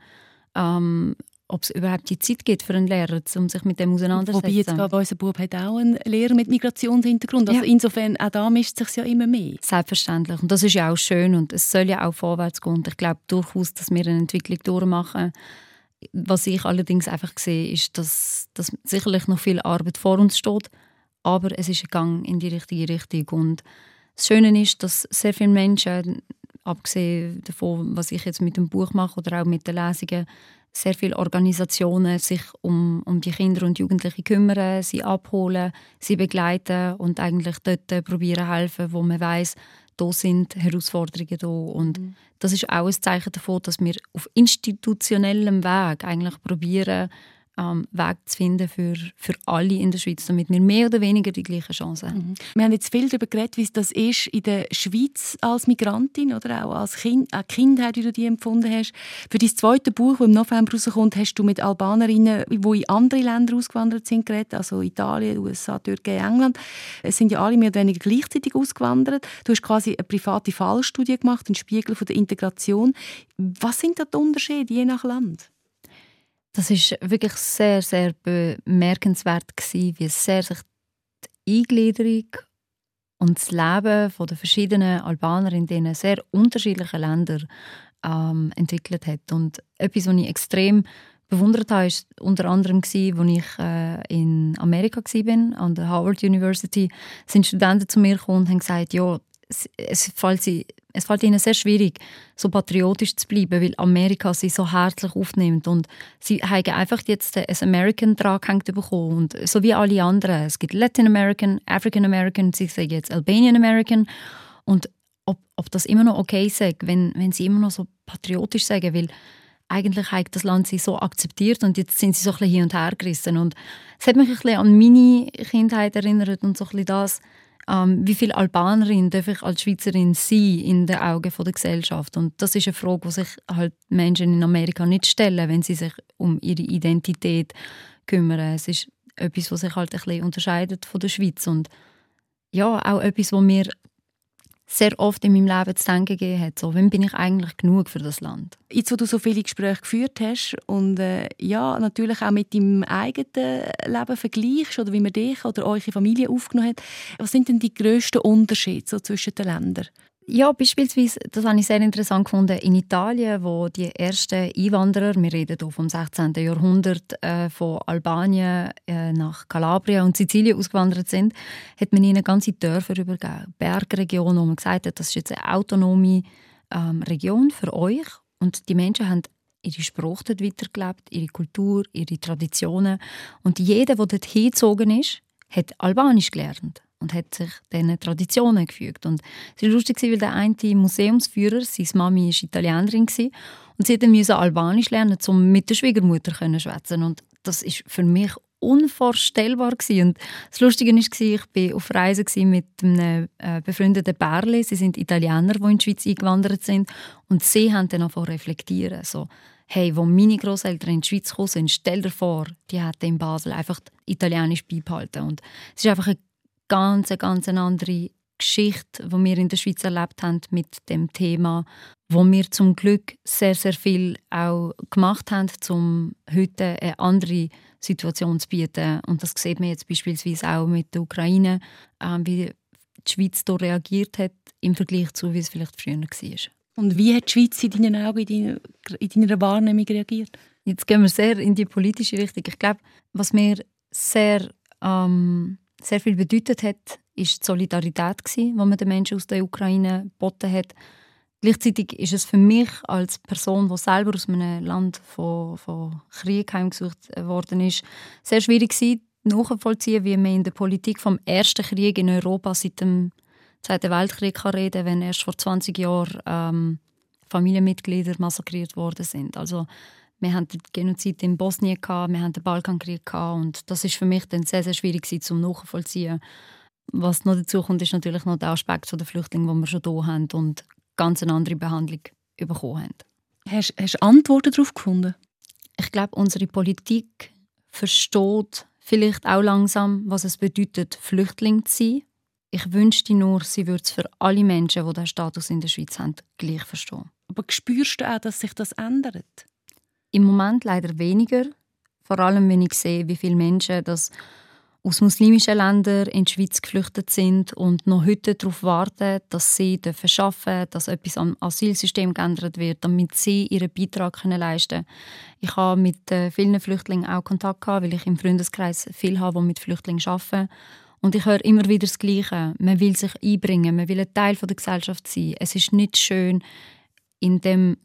ähm, ob es überhaupt die Zeit gibt für einen Lehrer, um sich mit dem auseinanderzusetzen. Wobei jetzt gerade unser Bub hat auch einen Lehrer mit Migrationshintergrund. Also ja. insofern, auch da mischt sich ja immer mehr. Selbstverständlich. Und das ist ja auch schön und es soll ja auch vorwärts gehen. Und ich glaube durchaus, dass wir eine Entwicklung durchmachen. Was ich allerdings einfach sehe, ist, dass, dass sicherlich noch viel Arbeit vor uns steht, aber es ist ein Gang in die richtige Richtung. Und das Schöne ist, dass sehr viele Menschen, abgesehen davon, was ich jetzt mit dem Buch mache oder auch mit den Lesungen, sehr viele Organisationen sich um, um die Kinder und Jugendlichen kümmern, sie abholen, sie begleiten und eigentlich dort äh, probieren helfen, wo man weiß, da sind Herausforderungen da und mhm. das ist auch ein Zeichen davon, dass wir auf institutionellem Weg eigentlich probieren ähm, Weg zu finden für, für alle in der Schweiz, damit wir mehr oder weniger die gleichen Chancen haben. Mhm. Wir haben jetzt viel darüber geredet, wie es das ist in der Schweiz als Migrantin oder auch als kind, äh, Kindheit, wie du die empfunden hast. Für dein zweite Buch, das im November rauskommt, hast du mit Albanerinnen, die in andere Länder ausgewandert sind, geredet, also Italien, USA, Türkei, England. Es sind ja alle mehr oder weniger gleichzeitig ausgewandert. Du hast quasi eine private Fallstudie gemacht, einen Spiegel von der Integration. Was sind da die Unterschiede je nach Land? Das ist wirklich sehr, sehr bemerkenswert gewesen, wie sehr sich die Eingliederung und das Leben von den verschiedenen Albaner in diesen sehr unterschiedlichen Ländern ähm, entwickelt hat. Und etwas, was ich extrem bewundert habe, ist unter anderem, als ich äh, in Amerika war, an der Harvard University, sind Studenten zu mir gekommen und haben gesagt, ja, es, fällt sie, es fällt ihnen sehr schwierig, so patriotisch zu bleiben, weil Amerika sie so herzlich aufnimmt und sie haben einfach jetzt ein American dran bekommen und so wie alle anderen. Es gibt Latin American, African American, sie sagen jetzt Albanian American und ob, ob das immer noch okay ist, wenn, wenn sie immer noch so patriotisch sagen, weil eigentlich hat das Land sie so akzeptiert und jetzt sind sie so ein bisschen hin und her gerissen und es hat mich ein bisschen an meine Kindheit erinnert und so ein bisschen das, ähm, wie viel Albanerin darf ich als Schweizerin sein in den Augen der Gesellschaft? Und das ist eine Frage, die sich halt Menschen in Amerika nicht stellen, wenn sie sich um ihre Identität kümmern. Es ist etwas, was sich halt ein bisschen unterscheidet von der Schweiz und ja, auch etwas, was mir sehr oft in meinem Leben zu denken gegeben hat. So, wann bin ich eigentlich genug für das Land? Jetzt, wo du so viele Gespräche geführt hast und äh, ja, natürlich auch mit deinem eigenen Leben vergleichst oder wie man dich oder eure Familie aufgenommen hat, was sind denn die grössten Unterschiede so zwischen den Ländern? Ja, beispielsweise, das habe ich sehr interessant gefunden, in Italien, wo die ersten Einwanderer, wir reden hier vom 16. Jahrhundert, äh, von Albanien äh, nach Kalabrien und Sizilien ausgewandert sind, hat man ihnen ganze Dörfer übergeben, Bergregionen, wo man gesagt hat, das ist jetzt eine autonome ähm, Region für euch. Und die Menschen haben ihre Sprache dort weitergelebt, ihre Kultur, ihre Traditionen. Und jeder, der dort hingezogen ist, hat Albanisch gelernt und hat sich diesen Traditionen gefügt. Und es war lustig, weil der eine Museumsführer, seine Mami war Italienerin, und sie musste Albanisch lernen, um mit der Schwiegermutter zu schwätzen. Und das ist für mich unvorstellbar. Und das Lustige war, ich war auf Reise mit einem äh, befreundeten Bärli. Sie sind Italiener, die in die Schweiz eingewandert sind. Und sie haben dann angefangen reflektieren. So, hey, wo meine Großeltern in die Schweiz gekommen sind, stell dir vor, die hätten in Basel einfach Italienisch beibehalten. Und es ist einfach eine ganz, ganz andere Geschichte, die wir in der Schweiz erlebt haben mit dem Thema, wo wir zum Glück sehr, sehr viel auch gemacht haben, um heute eine andere Situation zu bieten. Und das sieht man jetzt beispielsweise auch mit der Ukraine, äh, wie die Schweiz da reagiert hat im Vergleich zu, wie es vielleicht früher war. Und wie hat die Schweiz in deinen Augen, in deiner, in deiner Wahrnehmung reagiert? Jetzt gehen wir sehr in die politische Richtung. Ich glaube, was mir sehr, ähm, sehr viel bedeutet hat, ist die Solidarität, die man den Menschen aus der Ukraine geboten hat. Gleichzeitig ist es für mich als Person, die selber aus einem Land von, von Krieg heimgesucht worden ist, sehr schwierig gewesen, nachzuvollziehen, wie man in der Politik vom ersten Krieg in Europa seit dem Zweiten Weltkrieg kann reden wenn erst vor 20 Jahren ähm, Familienmitglieder massakriert worden sind. Also wir hatten den Genozid in Bosnien, gehabt, wir hatten den Balkankrieg gehabt, und das ist für mich dann sehr, sehr schwierig zum nachvollziehen. Was noch dazu kommt, ist natürlich noch der Aspekt der Flüchtlinge, den wir schon hier haben und ganz eine andere Behandlung bekommen haben. Hast du Antworten darauf gefunden? Ich glaube, unsere Politik versteht vielleicht auch langsam, was es bedeutet, Flüchtling zu sein. Ich wünschte nur, sie würde es für alle Menschen, die diesen Status in der Schweiz haben, gleich verstehen. Aber spürst du auch, dass sich das ändert? Im Moment leider weniger. Vor allem, wenn ich sehe, wie viele Menschen das aus muslimischen Ländern in die Schweiz geflüchtet sind und noch heute darauf warten, dass sie arbeiten dürfen, dass etwas am Asylsystem geändert wird, damit sie ihren Beitrag leisten können. Ich habe mit äh, vielen Flüchtlingen auch Kontakt gehabt, weil ich im Freundeskreis viel habe, die mit Flüchtlingen arbeiten. Und ich höre immer wieder das Gleiche. Man will sich einbringen, man will ein Teil der Gesellschaft sein. Es ist nicht schön, in dem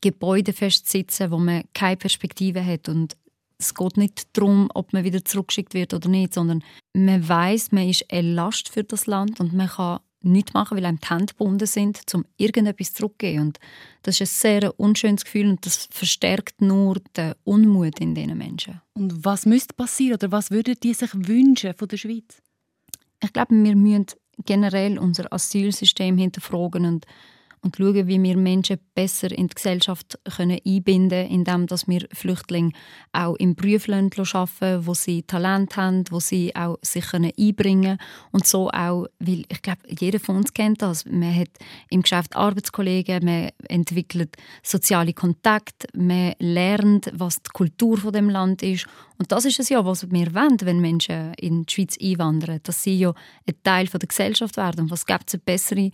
Gebäude festsitzen, wo man keine Perspektive hat und es geht nicht darum, ob man wieder zurückgeschickt wird oder nicht, sondern man weiß, man ist eine Last für das Land und man kann nichts machen, weil einem die Hände gebunden sind, um irgendetwas zurückzugeben. Und das ist ein sehr unschönes Gefühl und das verstärkt nur den Unmut in diesen Menschen. Und was müsste passieren oder was würden die sich wünschen von der Schweiz? Ich glaube, wir müssen generell unser Asylsystem hinterfragen und und schauen, wie wir Menschen besser in die Gesellschaft können einbinden können, indem dass wir Flüchtlinge auch im Berufsland arbeiten wo sie Talent haben, wo sie auch sich können einbringen können. Und so auch, weil ich glaube, jeder von uns kennt das. Man hat im Geschäft Arbeitskollegen, man entwickelt soziale Kontakte, man lernt, was die Kultur von dem Land ist. Und das ist es ja, was wir wollen, wenn Menschen in die Schweiz einwandern, dass sie ja ein Teil der Gesellschaft werden. Und was gibt es eine bessere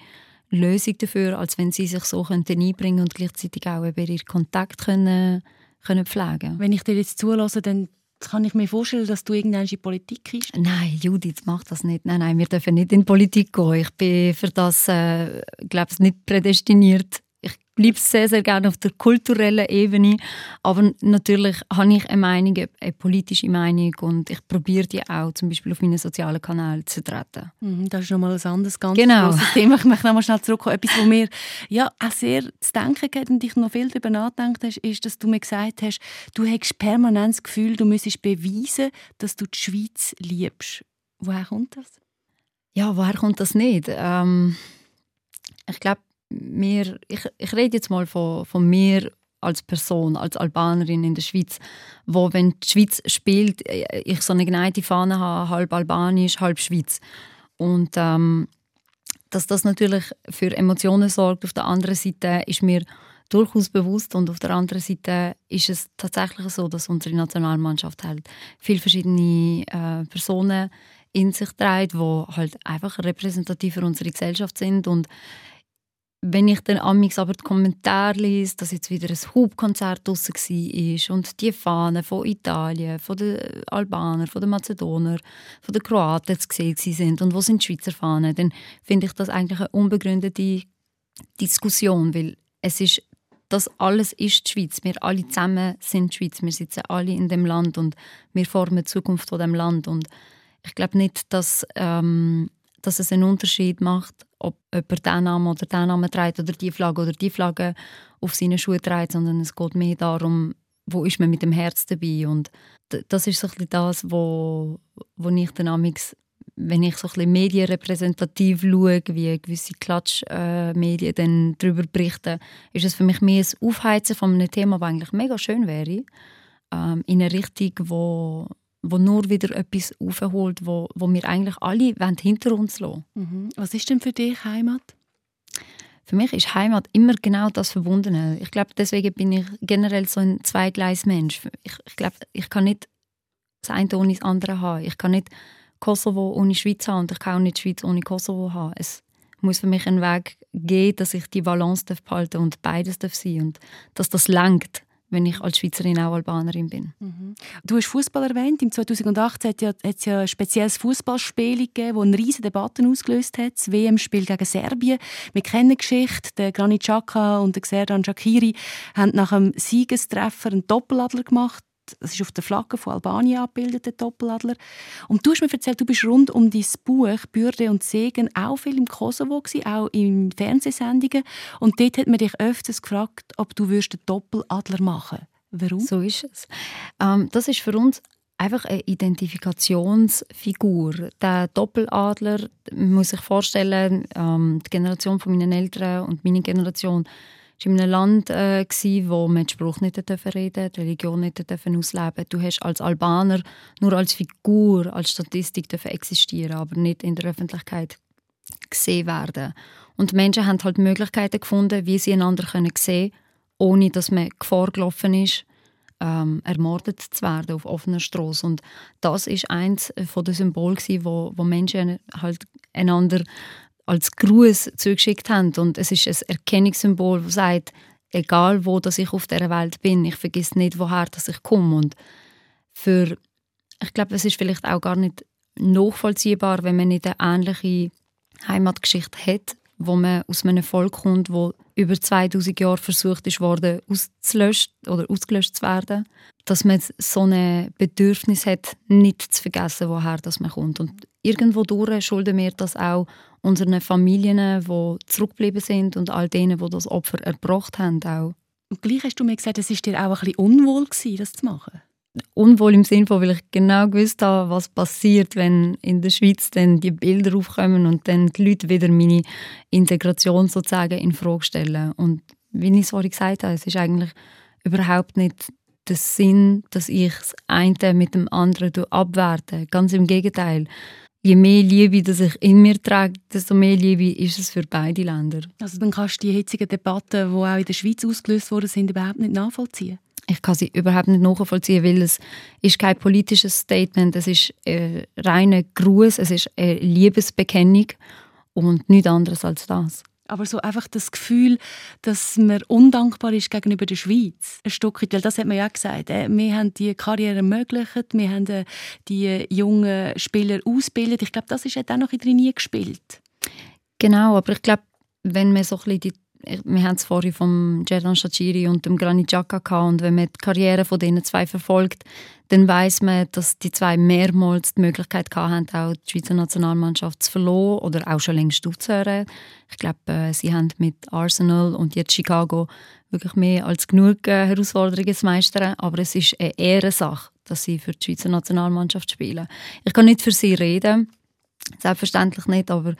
Lösung dafür, als wenn sie sich so könnten einbringen und gleichzeitig auch eben ihren Kontakt können, können pflegen Wenn ich dir jetzt zulasse, dann kann ich mir vorstellen, dass du irgendwann in die Politik gehst? Nein, Judith macht das nicht. Nein, nein, wir dürfen nicht in die Politik gehen. Ich bin für das, äh, glaube ich, nicht prädestiniert bleibe sehr, sehr gerne auf der kulturellen Ebene. Aber natürlich habe ich eine Meinung, eine politische Meinung und ich probiere die auch zum Beispiel auf meinen sozialen Kanälen zu vertreten. Mhm, das ist nochmal ein anderes ganz genau. grosses Thema. Ich möchte nochmal schnell zurückkommen. Etwas, was mir ja, auch sehr zu denken geht und ich noch viel darüber nachgedacht hast, ist, dass du mir gesagt hast, du hast permanent das Gefühl, du müsstest beweisen, dass du die Schweiz liebst. Woher kommt das? Ja, woher kommt das nicht? Ähm, ich glaube, mir, ich, ich rede jetzt mal von, von mir als Person, als Albanerin in der Schweiz, wo, wenn die Schweiz spielt, äh, ich so eine geneigte Fahne habe, halb albanisch, halb Schweiz. Und ähm, dass das natürlich für Emotionen sorgt auf der anderen Seite, ist mir durchaus bewusst und auf der anderen Seite ist es tatsächlich so, dass unsere Nationalmannschaft halt viele verschiedene äh, Personen in sich trägt, die halt einfach repräsentativ für unsere Gesellschaft sind und wenn ich dann amix aber die Kommentare lese, dass jetzt wieder ein Hubkonzert draussen war und die Fahnen von Italien, von den Albanern, von den Mazedonern, von den Kroaten zu sehen sind und wo sind die Schweizer Fahnen, dann finde ich das eigentlich eine unbegründete Diskussion, weil es ist das alles ist die Schweiz. Wir alle zusammen sind die Schweiz. Wir sitzen alle in dem Land und wir formen die Zukunft von dem Land. Und ich glaube nicht, dass ähm, dass es einen Unterschied macht, ob jemand diesen Namen oder diesen Namen trägt oder die Flagge oder die Flagge auf seinen Schuhen trägt, sondern es geht mehr darum, wo ist man mit dem Herz dabei? Und das ist so ein das, wo, wo ich dann amix, wenn ich so ein medienrepräsentativ schaue, wie gewisse Klatschmedien äh, dann darüber berichten, ist es für mich mehr ein Aufheizen von einem Thema, das eigentlich mega schön wäre, ähm, in eine Richtung, wo wo nur wieder etwas aufholt, wo, wo wir eigentlich alle hinter uns lassen mhm. Was ist denn für dich Heimat? Für mich ist Heimat immer genau das Verbundene. Ich glaube, deswegen bin ich generell so ein Zweigleismensch. Ich, ich glaube, ich kann nicht das eine ohne das andere haben. Ich kann nicht Kosovo ohne Schweiz haben und ich kann auch nicht Schweiz ohne Kosovo haben. Es muss für mich einen Weg geben, dass ich die Balance behalten und beides darf sein und dass das lenkt wenn ich als Schweizerin auch Albanerin bin. Mhm. Du hast Fußball erwähnt. Im 2018 hat, ja, es ja ein spezielles Fußballspiel gegeben, das eine riesige Debatte ausgelöst hat. Das WM-Spiel gegen Serbien. Wir kennen die Geschichte. Der Granit Xhaka und der Xherdan Shaqiri haben nach einem Siegestreffer einen Doppeladler gemacht das ist auf der Flagge von Albanien abgebildet, der Doppeladler. Und du hast mir erzählt, du bist rund um dein Buch «Bürde und Segen» auch viel im Kosovo gewesen, auch in Fernsehsendungen. Und dort hat man dich öfters gefragt, ob du einen Doppeladler machen Warum? So ist es. Ähm, das ist für uns einfach eine Identifikationsfigur. Der Doppeladler, man muss sich vorstellen, ähm, die Generation von meinen Eltern und meine Generation war in einem Land, äh, gewesen, wo man den Spruch nicht reden durfte, die Religion nicht ausleben durfte. Du hast als Albaner nur als Figur, als Statistik existieren, aber nicht in der Öffentlichkeit gesehen werden. Und Menschen haben halt Möglichkeiten gefunden, wie sie einander sehen können, ohne dass man Gefahr gelaufen ist, ähm, ermordet zu werden auf offener Straße. Und das ist eins von den Symbolen, wo, wo Menschen halt einander als Gruß zugeschickt haben. Und es ist ein Erkennungssymbol, das sagt, egal wo dass ich auf der Welt bin, ich vergesse nicht, woher dass ich komme. Und für, ich glaube, es ist vielleicht auch gar nicht nachvollziehbar, wenn man nicht eine ähnliche Heimatgeschichte hat, wo man aus einem Volk kommt, wo über 2000 Jahre versucht ist worden, auszulöschen oder ausgelöscht zu werden, dass man so ein Bedürfnis hat, nicht zu vergessen, woher das man kommt. Und irgendwo durch schulden wir das auch unseren Familien, die zurückgeblieben sind und all denen, die das Opfer erbracht haben. Auch. Und gleich hast du mir gesagt, es war dir auch ein bisschen unwohl, gewesen, das zu machen. Unwohl im Sinne von, weil ich genau gewusst habe, was passiert, wenn in der Schweiz dann die Bilder aufkommen und dann die Leute wieder meine Integration sozusagen in Frage stellen. Und wie ich es vorhin gesagt habe, es ist eigentlich überhaupt nicht der Sinn, dass ich das eine mit dem anderen abwerte. Ganz im Gegenteil je mehr Liebe das ich in mir trage, desto mehr Liebe ist es für beide Länder. Also dann kannst du die hitzigen Debatten, die auch in der Schweiz ausgelöst worden sind, überhaupt nicht nachvollziehen? Ich kann sie überhaupt nicht nachvollziehen, weil es ist kein politisches Statement, es ist ein reiner Gruß, es ist eine Liebesbekennung und nichts anderes als das. Aber so einfach das Gefühl, dass man undankbar ist gegenüber der Schweiz. Ein Stück weil das hat man ja gesagt. Äh, wir haben die Karriere ermöglicht, wir haben äh, die jungen Spieler ausgebildet. Ich glaube, das ist auch noch in drin gespielt. Genau, aber ich glaube, wenn man so ein bisschen die wir haben es vorhin vom Jerdan Shachiri und dem Granit Xhaka gehabt und wenn man die Karriere von diesen zwei verfolgt, dann weiß man, dass die zwei mehrmals die Möglichkeit hatten, auch die Schweizer Nationalmannschaft zu verloren oder auch schon längst aufzuhören. Ich glaube, äh, sie haben mit Arsenal und jetzt Chicago wirklich mehr als genug äh, Herausforderungen zu meistern, aber es ist eine Ehrensache, dass sie für die Schweizer Nationalmannschaft spielen. Ich kann nicht für sie reden, selbstverständlich nicht, aber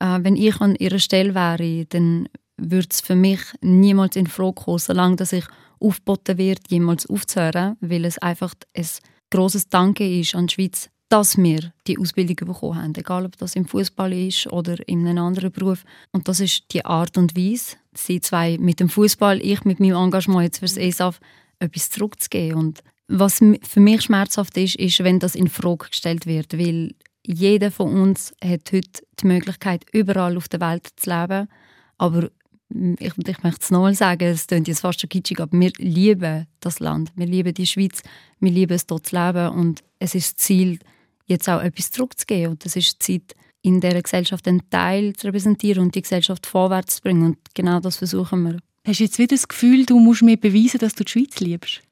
äh, wenn ich an ihrer Stelle wäre, dann würde es für mich niemals in Frage kommen, solange dass ich aufgeboten wird, jemals aufzuhören, weil es einfach ein großes Danke ist an die Schweiz, dass wir die Ausbildung bekommen haben, egal ob das im Fußball ist oder in einem anderen Beruf. Und das ist die Art und Weise, sie zwei mit dem Fußball, ich mit meinem Engagement jetzt fürs ESAF etwas zurückzugeben. Und was für mich schmerzhaft ist, ist, wenn das in Frage gestellt wird, weil jeder von uns hat heute die Möglichkeit, überall auf der Welt zu leben, aber ich, ich möchte es nochmal sagen, es klingt jetzt fast schon kitschig, aber wir lieben das Land, wir lieben die Schweiz, wir lieben es dort zu leben und es ist das Ziel, jetzt auch etwas zurückzugeben und es ist die Zeit, in dieser Gesellschaft einen Teil zu repräsentieren und die Gesellschaft vorwärts zu bringen und genau das versuchen wir. Hast du jetzt wieder das Gefühl, du musst mir beweisen, dass du die Schweiz liebst?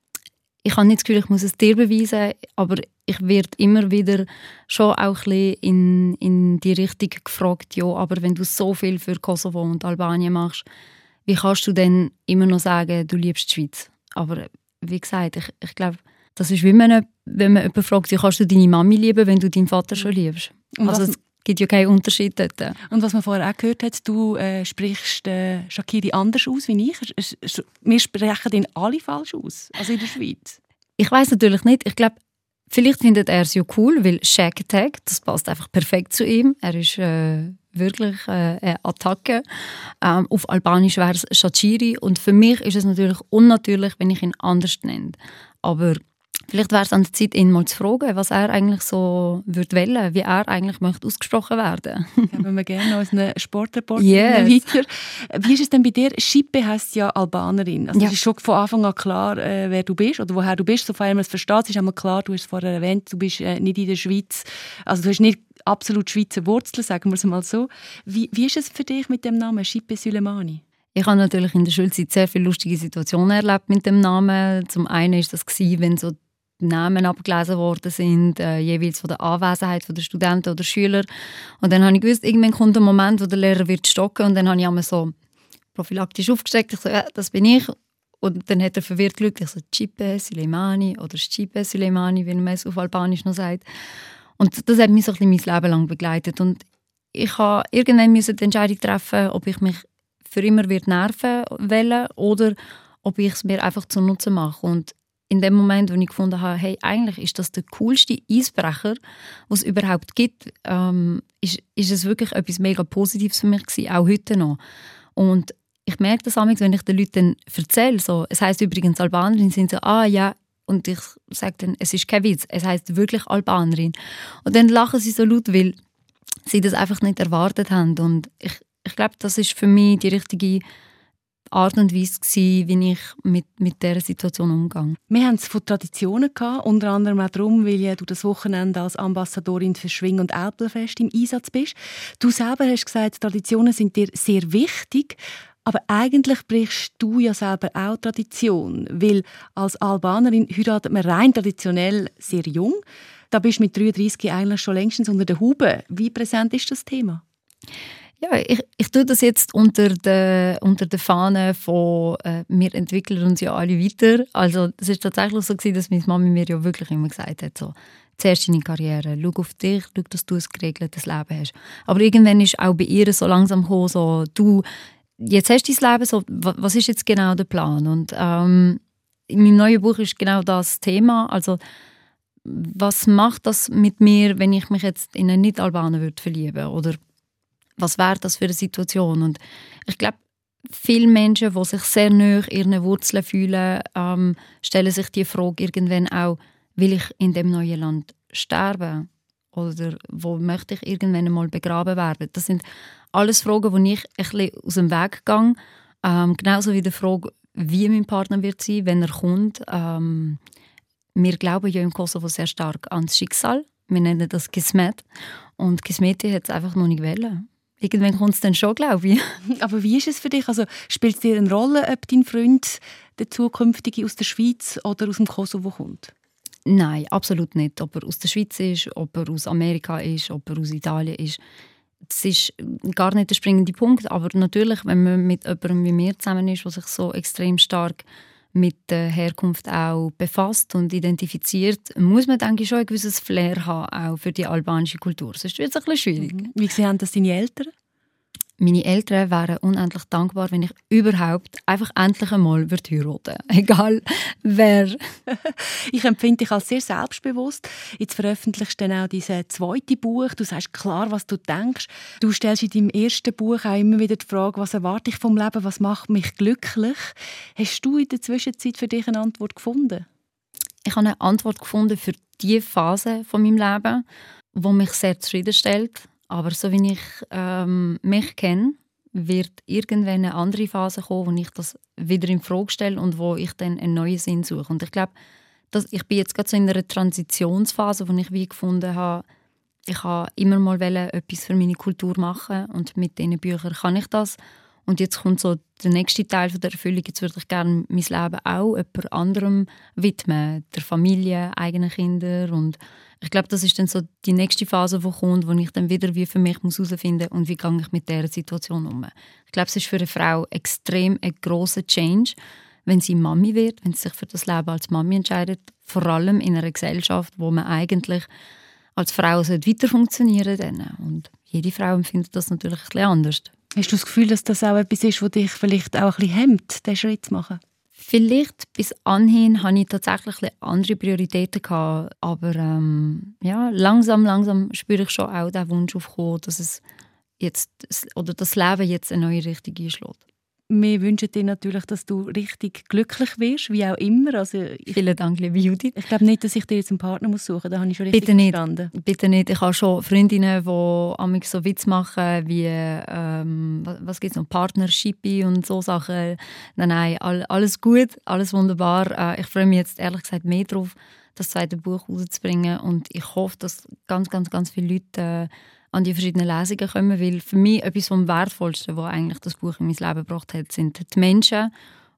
Ich habe nicht das Gefühl, ich muss es dir beweisen, aber ich werde immer wieder schon auch ein in, in die Richtung gefragt, ja, aber wenn du so viel für Kosovo und Albanien machst, wie kannst du denn immer noch sagen, du liebst die Schweiz? Aber wie gesagt, ich, ich glaube, das ist wie man, wenn man jemanden fragt, wie kannst du deine Mami lieben, wenn du deinen Vater schon liebst. Und also es gibt ja keinen Unterschied dort. Und was man vorher auch gehört hat, du äh, sprichst äh, Shakiri anders aus wie ich. Wir sprechen ihn alle falsch aus, also in der Schweiz. Ich weiß natürlich nicht. Ich glaube, vielleicht findet er es ja cool, weil Shag Attack, das passt einfach perfekt zu ihm. Er ist äh, wirklich äh, eine Attacke. Ähm, auf Albanisch wäre es Shachiri und für mich ist es natürlich unnatürlich, wenn ich ihn anders nenne. Aber Vielleicht wäre es an der Zeit, ihn mal zu fragen, was er eigentlich so würde wollen, wie er eigentlich möchte ausgesprochen werden. Geben wir gerne unseren Sportreport yes. weiter. Wie ist es denn bei dir? Schippe heisst ja Albanerin. Also ja. es ist schon von Anfang an klar, äh, wer du bist oder woher du bist. Sofern man es versteht, ist einmal klar, du hast es vorher erwähnt, du bist äh, nicht in der Schweiz. Also du hast nicht absolut Schweizer Wurzeln, sagen wir es mal so. Wie, wie ist es für dich mit dem Namen Schippe Sülemani? Ich habe natürlich in der Schulzeit sehr viele lustige Situationen erlebt mit dem Namen. Zum einen ist das gewesen, wenn so Namen abgelesen worden sind, äh, jeweils von der Anwesenheit von der Studenten oder Schüler. Und dann habe ich gewusst, irgendwann kommt ein Moment, wo der Lehrer wird stocken und dann habe ich einmal so prophylaktisch aufgesteckt. Ich so, ja, das bin ich. Und dann hat er verwirrt geschaut. Ich so, Chipe Suleimani oder Chipe Suleimani, wie man es auf Albanisch noch sagt. Und das hat mich so ein bisschen mein Leben lang begleitet. Und ich habe irgendwann die Entscheidung treffen, ob ich mich für immer wird nerven will oder ob ich es mir einfach zu Nutzen mache. Und in dem Moment, wo ich gefunden habe, hey, eigentlich ist das der coolste Eisbrecher, was es überhaupt gibt, ähm, ist, ist es wirklich etwas mega Positives für mich gewesen, auch heute noch. Und ich merke das manchmal, wenn ich den Leuten erzähle, so, es heißt übrigens Albanerin, sind so, ah ja, und ich sage dann, es ist kein Witz, es heißt wirklich Albanerin. Und dann lachen sie so laut, weil sie das einfach nicht erwartet haben. Und ich, ich glaube, das ist für mich die richtige Art und Weise, gewesen, wie ich mit, mit dieser Situation umgehe. Wir haben es von Traditionen gehabt, unter anderem auch darum, weil du das Wochenende als Ambassadorin für Schwing- und Elbelfest im Einsatz bist. Du selber hast gesagt, Traditionen sind dir sehr wichtig. Aber eigentlich brichst du ja selber auch Tradition, weil als Albanerin heiratet man rein traditionell sehr jung. Da bist du mit 33 eigentlich schon längstens unter der Hube. Wie präsent ist das Thema? Ja, ich, ich tue das jetzt unter der, unter der Fahne von äh, wir entwickeln uns ja alle weiter. Also es ist tatsächlich so gewesen, dass meine Mama mir ja wirklich immer gesagt hat, so, zuerst deine Karriere, schau auf dich, schau, dass du ein geregeltes Leben hast. Aber irgendwann ist auch bei ihr so langsam gekommen, so, du, jetzt hast du dein Leben, so, was ist jetzt genau der Plan? Und ähm, in meinem neuen Buch ist genau das Thema, also was macht das mit mir, wenn ich mich jetzt in einen Nicht-Albaner würde oder was wäre das für eine Situation? Und ich glaube, viele Menschen, die sich sehr nahe ihren Wurzeln fühlen, ähm, stellen sich die Frage irgendwann auch, will ich in dem neuen Land sterben? Oder wo möchte ich irgendwann einmal begraben werden? Das sind alles Fragen, die ich ein bisschen aus dem Weg gehe. Ähm, genauso wie die Frage, wie mein Partner wird sein, wenn er kommt. Ähm, wir glauben ja im Kosovo sehr stark ans Schicksal. Wir nennen das Kismet. Und Kismeti hat es einfach noch nicht wollen. Irgendwann kommt es dann schon, glaube ich. Aber wie ist es für dich? Also, spielt es dir eine Rolle, ob dein Freund der zukünftige aus der Schweiz oder aus dem Kosovo kommt? Nein, absolut nicht. Ob er aus der Schweiz ist, ob er aus Amerika ist, ob er aus Italien ist. Das ist gar nicht der springende Punkt. Aber natürlich, wenn man mit jemandem wie mir zusammen ist, der sich so extrem stark mit der Herkunft auch befasst und identifiziert, muss man denke ich, schon ein gewisses Flair haben, auch für die albanische Kultur. Sonst wird es ein bisschen schwierig. Mhm. Wie sehen das deine Eltern? Meine Eltern wären unendlich dankbar, wenn ich überhaupt einfach endlich einmal würde heiraten Egal wer. ich empfinde dich als sehr selbstbewusst. Jetzt veröffentlichst du dann auch dieses zweite Buch. Du sagst klar, was du denkst. Du stellst in deinem ersten Buch auch immer wieder die Frage, was erwarte ich vom Leben, was macht mich glücklich. Hast du in der Zwischenzeit für dich eine Antwort gefunden? Ich habe eine Antwort gefunden für die Phase von meinem Leben, die mich sehr zufriedenstellt aber so wie ich ähm, mich kenne, wird irgendwann eine andere Phase kommen, wo ich das wieder in Frage stelle und wo ich dann einen neuen Sinn suche. Und ich glaube, ich bin jetzt gerade so in einer Transitionsphase, wo ich wie gefunden habe, ich habe immer mal etwas für meine Kultur machen und mit diesen Büchern kann ich das. Und jetzt kommt so der nächste Teil der Erfüllung. Jetzt würde ich gerne mein Leben auch jemand anderem widmen, der Familie, eigenen Kindern und ich glaube, das ist dann so die nächste Phase, die kommt, wo ich dann wieder wie für mich herausfinden muss und wie gehe ich mit dieser Situation um. Ich glaube, es ist für eine Frau extrem ein grosser Change, wenn sie Mami wird, wenn sie sich für das Leben als Mami entscheidet, vor allem in einer Gesellschaft, wo man eigentlich als Frau weiter funktionieren sollte. Und jede Frau empfindet das natürlich bisschen anders. Hast du das Gefühl, dass das auch etwas ist, was dich vielleicht auch ein bisschen hemmt, diesen Schritt zu machen? Vielleicht bis anhin hatte ich tatsächlich andere Prioritäten gehabt, aber ähm, ja, langsam, langsam spüre ich schon auch den Wunsch aufkommen, dass es jetzt oder das Leben jetzt eine neue Richtung einschlägt wir wünschen dir natürlich, dass du richtig glücklich wirst, wie auch immer. Also ich, Vielen Dank, liebe Judith. Ich glaube nicht, dass ich dir jetzt einen Partner muss suchen muss. Da habe ich schon richtig Bitte nicht. verstanden. Bitte nicht. Ich habe schon Freundinnen, die so Witz machen, wie ähm, was gibt es noch, Partnershippi und so Sachen. Nein, nein, alles gut, alles wunderbar. Äh, ich freue mich jetzt ehrlich gesagt mehr darauf, das zweite Buch rauszubringen und ich hoffe, dass ganz, ganz, ganz viele Leute äh, an die verschiedenen Lesungen kommen, weil für mich etwas vom Wertvollsten, was eigentlich das Buch in mein Leben gebracht hat, sind die Menschen,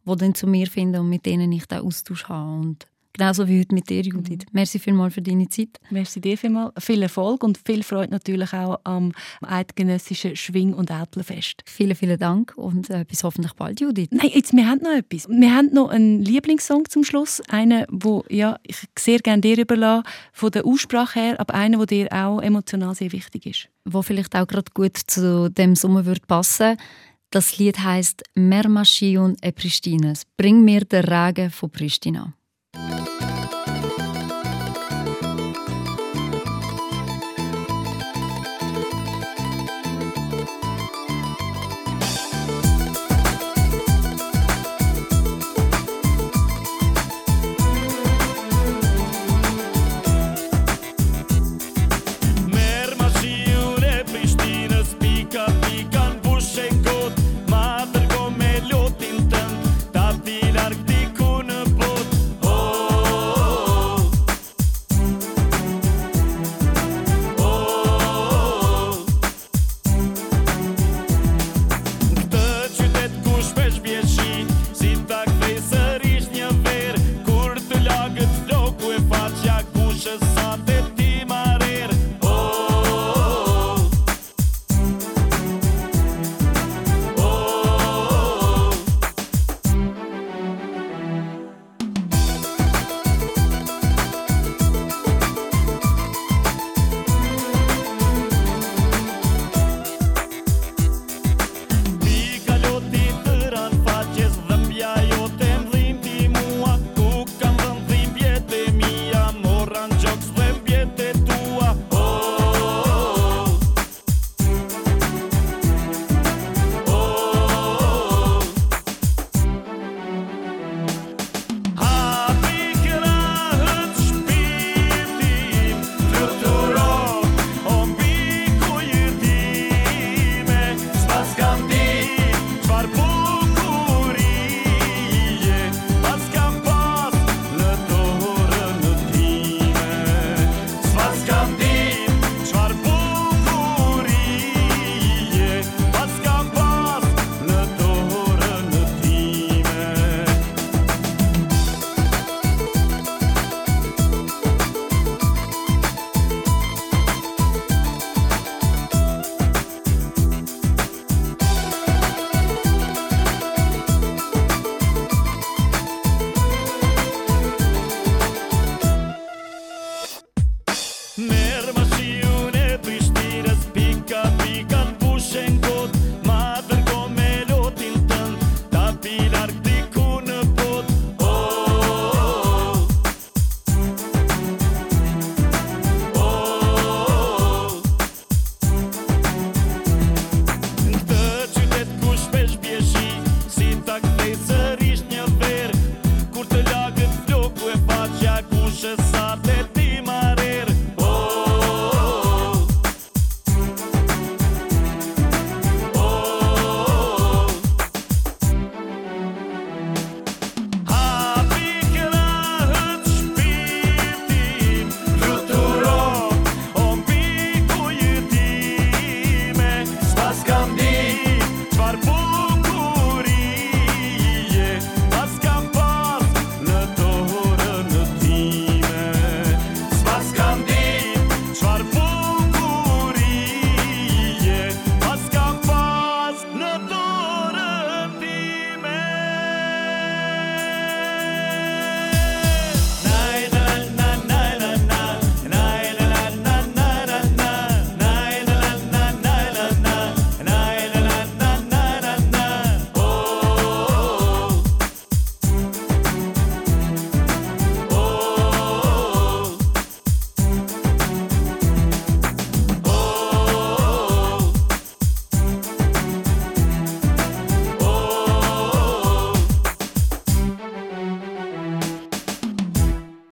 die dann zu mir finden und mit denen ich den Austausch habe. Und Genauso wie heute mit dir, Judith. Mhm. Merci vielmals für deine Zeit. Merci dir vielmals. Viel Erfolg und viel Freude natürlich auch am eidgenössischen Schwing- und Äpfelfest. Vielen, vielen Dank und äh, bis hoffentlich bald, Judith. Nein, jetzt, wir haben noch etwas. Wir haben noch einen Lieblingssong zum Schluss. Einen, wo ja, ich sehr gerne dir überlasse, von der Aussprache her, aber einen, der dir auch emotional sehr wichtig ist. Wo vielleicht auch gerade gut zu dem Sommer wird passen das Lied heißt Mermaschion e Pristines. Bring mir den Regen von Pristina.